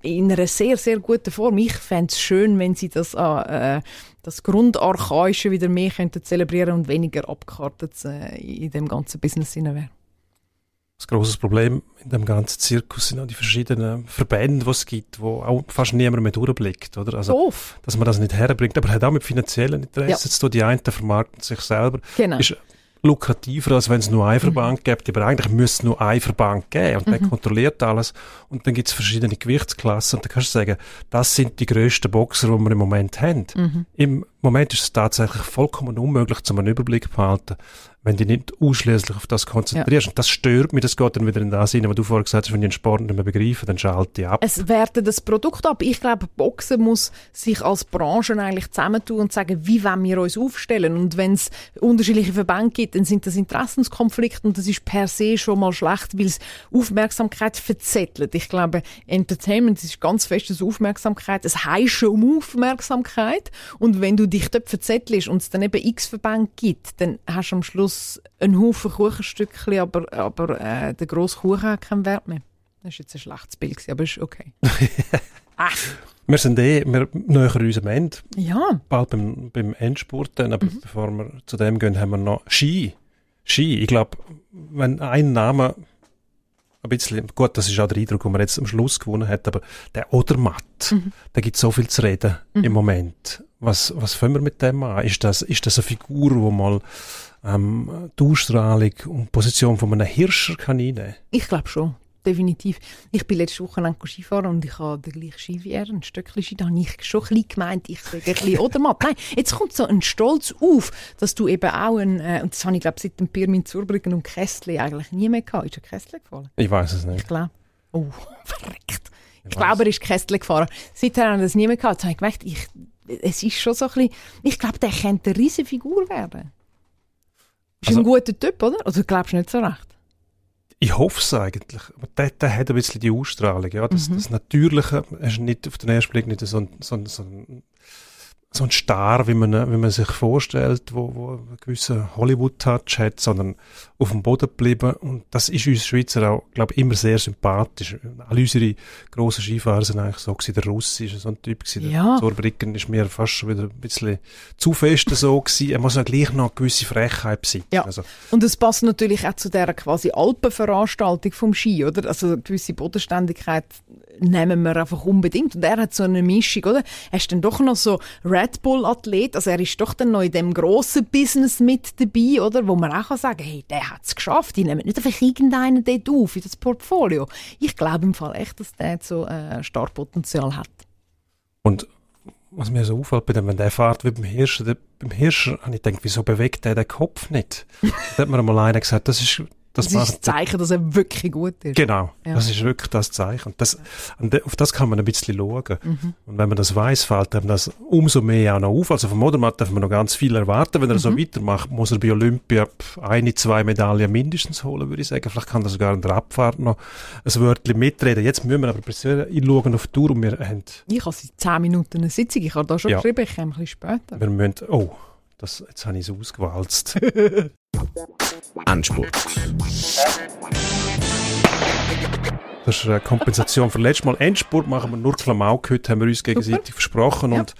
in einer sehr, sehr guten Form. Ich fände es schön, wenn sie das äh, das Grundarchaische wieder mehr könnten zelebrieren und weniger abgekartet äh, in dem ganzen Business wäre. Das große Problem in dem ganzen Zirkus sind auch die verschiedenen Verbände, die es gibt, wo auch fast niemand mehr durchblickt, oder? Also, Doof. dass man das nicht herbringt, aber hat auch mit finanziellen Interessen ja. zu Die einen vermarkten sich selber. Genau. Ist lukrativer, als wenn es nur einen Verband mhm. gibt. Aber eigentlich müsste es nur einen Verband geben und mhm. der kontrolliert alles. Und dann gibt es verschiedene Gewichtsklassen und dann kannst du sagen, das sind die grössten Boxer, die wir im Moment haben. Mhm. Im Moment ist es tatsächlich vollkommen unmöglich, zum einen Überblick zu behalten, wenn du dich nicht ausschließlich auf das konzentrierst. Ja. Und das stört mich, das geht dann wieder in das hinein, was du vorher gesagt hast, wenn ich den Sport nicht mehr begreife, dann schalte ich ab. Es wertet das Produkt ab. Ich glaube, Boxen muss sich als Branche eigentlich zusammentun und sagen, wie wollen wir uns aufstellen. Und wenn es unterschiedliche Verbände gibt, dann sind das Interessenskonflikte und das ist per se schon mal schlecht, weil es Aufmerksamkeit verzettelt. Ich glaube, Entertainment ist ganz festes Aufmerksamkeit. Es heißt schon um Aufmerksamkeit. Und wenn du dich dort verzettelst und es dann eben x Verbände gibt, dann hast du am Schluss Schluss ein Haufen Kuchenstückchen, aber, aber äh, der grosse Kuchen hat keinen Wert mehr. Das war jetzt ein schlechtes Bild, aber ist okay. ah. Wir sind eh wir näher unserem Ende. Ja. Bald beim, beim Endspurt. Dann, aber mhm. bevor wir zu dem gehen, haben wir noch Ski. Ski. Ich glaube, wenn ein Name ein bisschen, gut, das ist auch der Eindruck, den man jetzt am Schluss gewonnen hat, aber der Odermatt, mhm. da gibt so viel zu reden mhm. im Moment. Was, was fangen wir mit dem an? Ist das, ist das eine Figur, wo mal ähm, die Ausstrahlung und Position von einem Hirscher kann einnehmen? Ich glaube schon, definitiv. Ich bin letzte Woche lang Skifahren und ich habe den gleichen Ski wie er, ein Stöckchen Ski. Da habe ich schon ein bisschen gemeint, ich sage ein bisschen Odermatt. Nein, jetzt kommt so ein Stolz auf, dass du eben auch ein, äh, und das habe ich glaube seit dem Pirmin Zurbrücken und Kessel eigentlich nie mehr gehabt. Ist ein Kessel gefallen? Ich weiß es nicht. Ich glaube. Oh, verreckt. Ich, ich glaube, er ist Kessel gefahren. Seither haben wir das nie mehr gehabt. Jetzt habe ich gemerkt, ich, es ist schon so ein bisschen, ich glaube, der könnte eine riesige Figur werden. Ist also, ein guter Typ, oder? Oder glaubst du nicht so recht? Ich hoffe es eigentlich. Aber der, der hat ein bisschen die Ausstrahlung. Ja? Das, mhm. das Natürliche ist nicht auf den ersten Blick nicht so, so, so ein so ein Star, wie man, wie man sich vorstellt, wo, wo einen gewissen Hollywood-Touch hat, sondern auf dem Boden geblieben. Und das ist uns Schweizer auch, glaube ich, immer sehr sympathisch. Alle unsere grossen Skifahrer sind eigentlich so gewesen. Der Russ ist so ein Typ gewesen. Ja. Der Zorbricken ist mir fast schon wieder ein bisschen zu fest so gewesen. Er muss ja gleich noch eine gewisse Frechheit besitzen. Ja. Also. Und es passt natürlich auch zu dieser quasi Alpenveranstaltung vom Ski, oder? Also eine gewisse Bodenständigkeit nehmen wir einfach unbedingt. Und er hat so eine Mischung, oder? Er ist dann doch noch so Red Bull-Athlet, also er ist doch dann noch in dem grossen Business mit dabei, oder? Wo man auch kann sagen hey, der hat es geschafft. Die nehmen nicht einfach irgendeinen dort auf in das Portfolio. Ich glaube im Fall echt, dass der so äh, Startpotenzial hat. Und was mir so auffällt bei dem, wenn der fährt wie beim Hirscher, der, beim Hirscher habe ich gedacht, wieso bewegt der den Kopf nicht? da hat mir einmal einer gesagt, das ist das, das ist das Zeichen, dass er wirklich gut ist. Genau, ja. das ist wirklich das Zeichen. Und das, auf das kann man ein bisschen schauen. Mhm. Und wenn man das weiß, fällt einem das umso mehr auch noch auf. Also vom Modermatt darf man noch ganz viel erwarten. Wenn er mhm. so weitermacht, muss er bei Olympia eine, zwei Medaillen mindestens holen, würde ich sagen. Vielleicht kann er sogar in der Abfahrt noch ein Wörtchen mitreden. Jetzt müssen wir aber schauen auf die Tour und wir haben... Ich habe seit zehn Minuten eine Sitzung. Ich habe da schon ja. geschrieben, ich komme ein bisschen später. Wir müssen... Oh, das, jetzt habe ich es ausgewalzt. Endspurt. Das ist eine Kompensation für letztes Mal. Endspurt machen wir nur Klamauk. Heute haben wir uns gegenseitig Super. versprochen. Ja. Und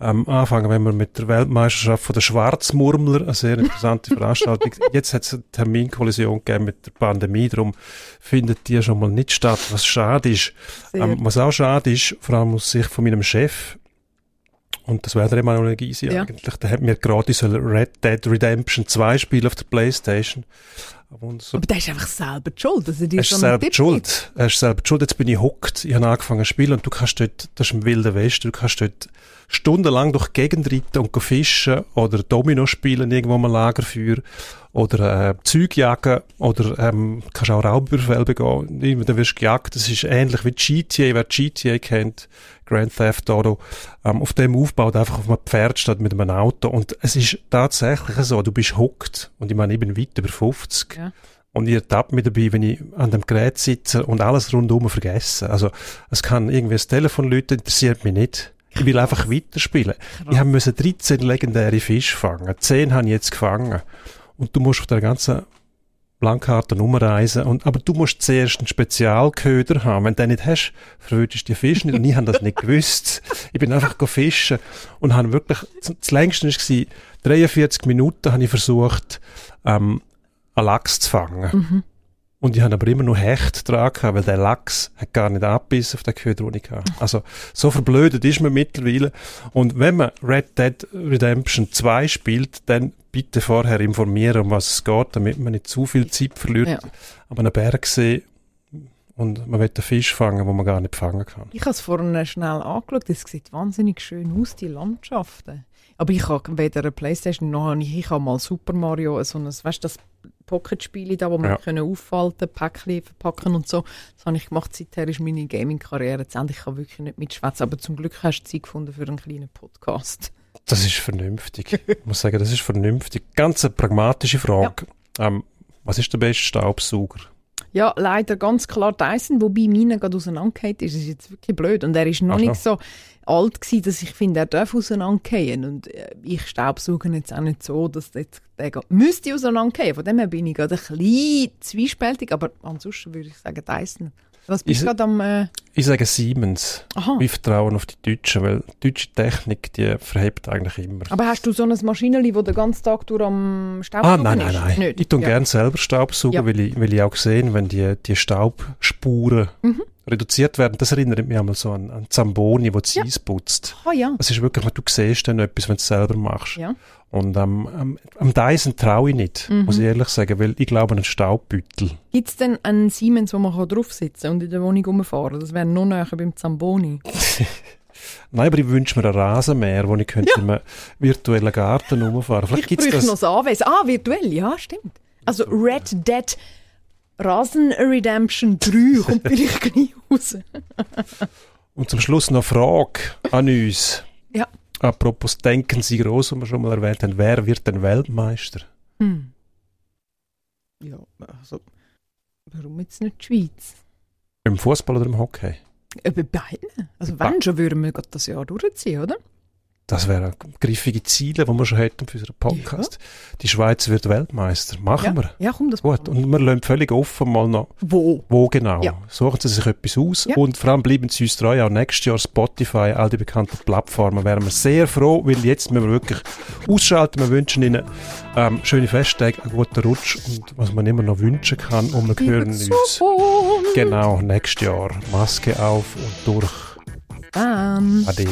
ähm, anfangen wenn wir mit der Weltmeisterschaft von der Schwarzmurmler, eine sehr interessante Veranstaltung. Jetzt hat es eine Terminkollision gegeben mit der Pandemie, darum findet die schon mal nicht statt, was schade ist. Ähm, was auch schade ist, vor allem aus Sicht von meinem Chef, und das wäre der Emanuel Gysi ja. eigentlich. Der hat mir gratis Red Dead Redemption 2 Spiel auf der Playstation. So. Aber der ist einfach selber schuld. Also er ist selber schuld. Er ist selber schuld. Jetzt bin ich hockt. Ich habe angefangen zu spielen und du kannst dort, das ist im Wilden Westen, du kannst dort stundenlang durch die Gegend reiten und fischen oder Domino spielen irgendwo am Lagerfeuer oder äh, Zeug jagen oder ähm, kannst auch Raubüberfälle begehen. Dann wirst du gejagt. Das ist ähnlich wie GTA, wer GTA kennt, Grand Theft Auto. Ähm, auf dem aufbaut einfach auf einem Pferd statt mit einem Auto. Und es ist tatsächlich so, du bist hockt und ich meine, ich bin weit über 50. Ja. Und ihr tappt mich dabei, wenn ich an dem Gerät sitze und alles rundum vergesse. Also, es kann irgendwie das Telefon läuten, interessiert mich nicht. Ich will einfach weiterspielen. Ich habe 13 legendäre Fische fangen. 10 habe ich jetzt gefangen. Und du musst auf der ganzen Landkarte umreisen. Und, aber du musst zuerst einen Spezialköder haben. Wenn du den nicht hast, verwöhnst du die Fische nicht. Und ich habe das nicht gewusst. Ich bin einfach fischen und habe wirklich, das längste war, 43 Minuten habe ich versucht, ähm, einen Lachs zu fangen. Mhm. Und ich habe aber immer noch Hecht dran gehabt, weil der Lachs hat gar nicht abbissen auf den Köder, den ich hatte. Also, so verblödet ist man mittlerweile. Und wenn man Red Dead Redemption 2 spielt, dann bitte vorher informieren, um was es geht, damit man nicht zu viel Zeit verliert. Ja. Aber einen Berg sehen und man will einen Fisch fangen, den man gar nicht fangen kann. Ich habe es vorhin schnell angeschaut, es sieht wahnsinnig schön aus, die Landschaften. Aber ich habe weder eine Playstation noch ich, ich habe mal Super Mario, so ein, weißt du, das Pocket-Spiel da, wo man Ja. können auffalten, Päckchen verpacken und so. Das habe ich gemacht. Seither ist meine Gaming-Karriere zu Ende. Ich kann wirklich nicht mitschwätzen, aber zum Glück hast du Zeit gefunden für einen kleinen Podcast. Das ist vernünftig. Ich muss sagen, das ist vernünftig. Ganz eine pragmatische Frage. Ähm, was ist der beste Staubsauger? Ja, leider ganz klar Dyson, wobei meiner gerade auseinandergefallen ist. Das ist jetzt wirklich blöd. Und er ist noch Ach nicht so alt gewesen, dass ich finde, er darf auseinandergehen. Und äh, ich staubsauge jetzt auch nicht so, dass der jetzt der geht- müsste auseinandergehen. Von dem her bin ich gerade ein bisschen zwiespältig, aber ansonsten würde ich sagen Dyson. Was bist Ist- du gerade am... Äh, Ich sage Siemens. aha. Wir vertrauen auf die Deutschen, weil die deutsche Technik, die verhebt eigentlich immer. Aber hast du so ein Maschinenli, wo den ganzen Tag durch am Ah, Staubsaugen nein, nein, ist? nein. Nicht. Ich tue ja. gerne selber Staubsaugen, Ja. weil, ich, weil ich auch sehe, wenn die, die Staubspuren Mhm. Reduziert werden. Das erinnert mich einmal so an, an Zamboni, wo die Ja. Eis putzt. Ah ja. Das ist wirklich, du siehst dann etwas, wenn du es selber machst. Ja. Und ähm, am, am Dyson traue ich nicht, Mhm. muss ich ehrlich sagen, weil ich glaube an einen Staubbüttel. Gibt es denn einen Siemens, wo man kann draufsitzen und in der Wohnung rumfahren Das wäre noch näher beim Zamboni. Nein, aber ich wünsche mir einen Rasenmäher, wo ich könnte in einem virtuellen Garten rumfahren. Vielleicht Ich gibt's das. noch das Anwesen. Ah, virtuell, ja, stimmt. Also Red Dead Rasen Redemption 3 kommt vielleicht gleich raus. Und zum Schluss noch eine Frage an uns. Ja. Apropos denken Sie groß, was wir schon mal erwähnt haben. Wer wird denn Weltmeister? Hm. Ja, also, warum jetzt nicht die Schweiz? Im Fußball oder im Hockey? Äh, Bei beiden. Also wenn schon, würden wir gerade das Jahr durchziehen, oder? Das wären griffige Ziele, die wir schon hätten für unseren Podcast. Die Schweiz wird Weltmeister. Machen ja. wir. Ja, komm, das Gut. Und wir lassen völlig offen mal noch, Wo? wo genau. Ja. Suchen Sie sich etwas aus. Ja. Und vor allem bleiben Sie uns treu. Auch nächstes Jahr Spotify, all die bekannten Plattformen. Wären wir sehr froh, weil jetzt müssen wir wirklich ausschalten. Wir wünschen Ihnen ähm, schöne Festtage, einen guten Rutsch und was man immer noch wünschen kann. Und wir hören uns Gesund. genau nächstes Jahr. Maske auf und durch. Dann. Ade.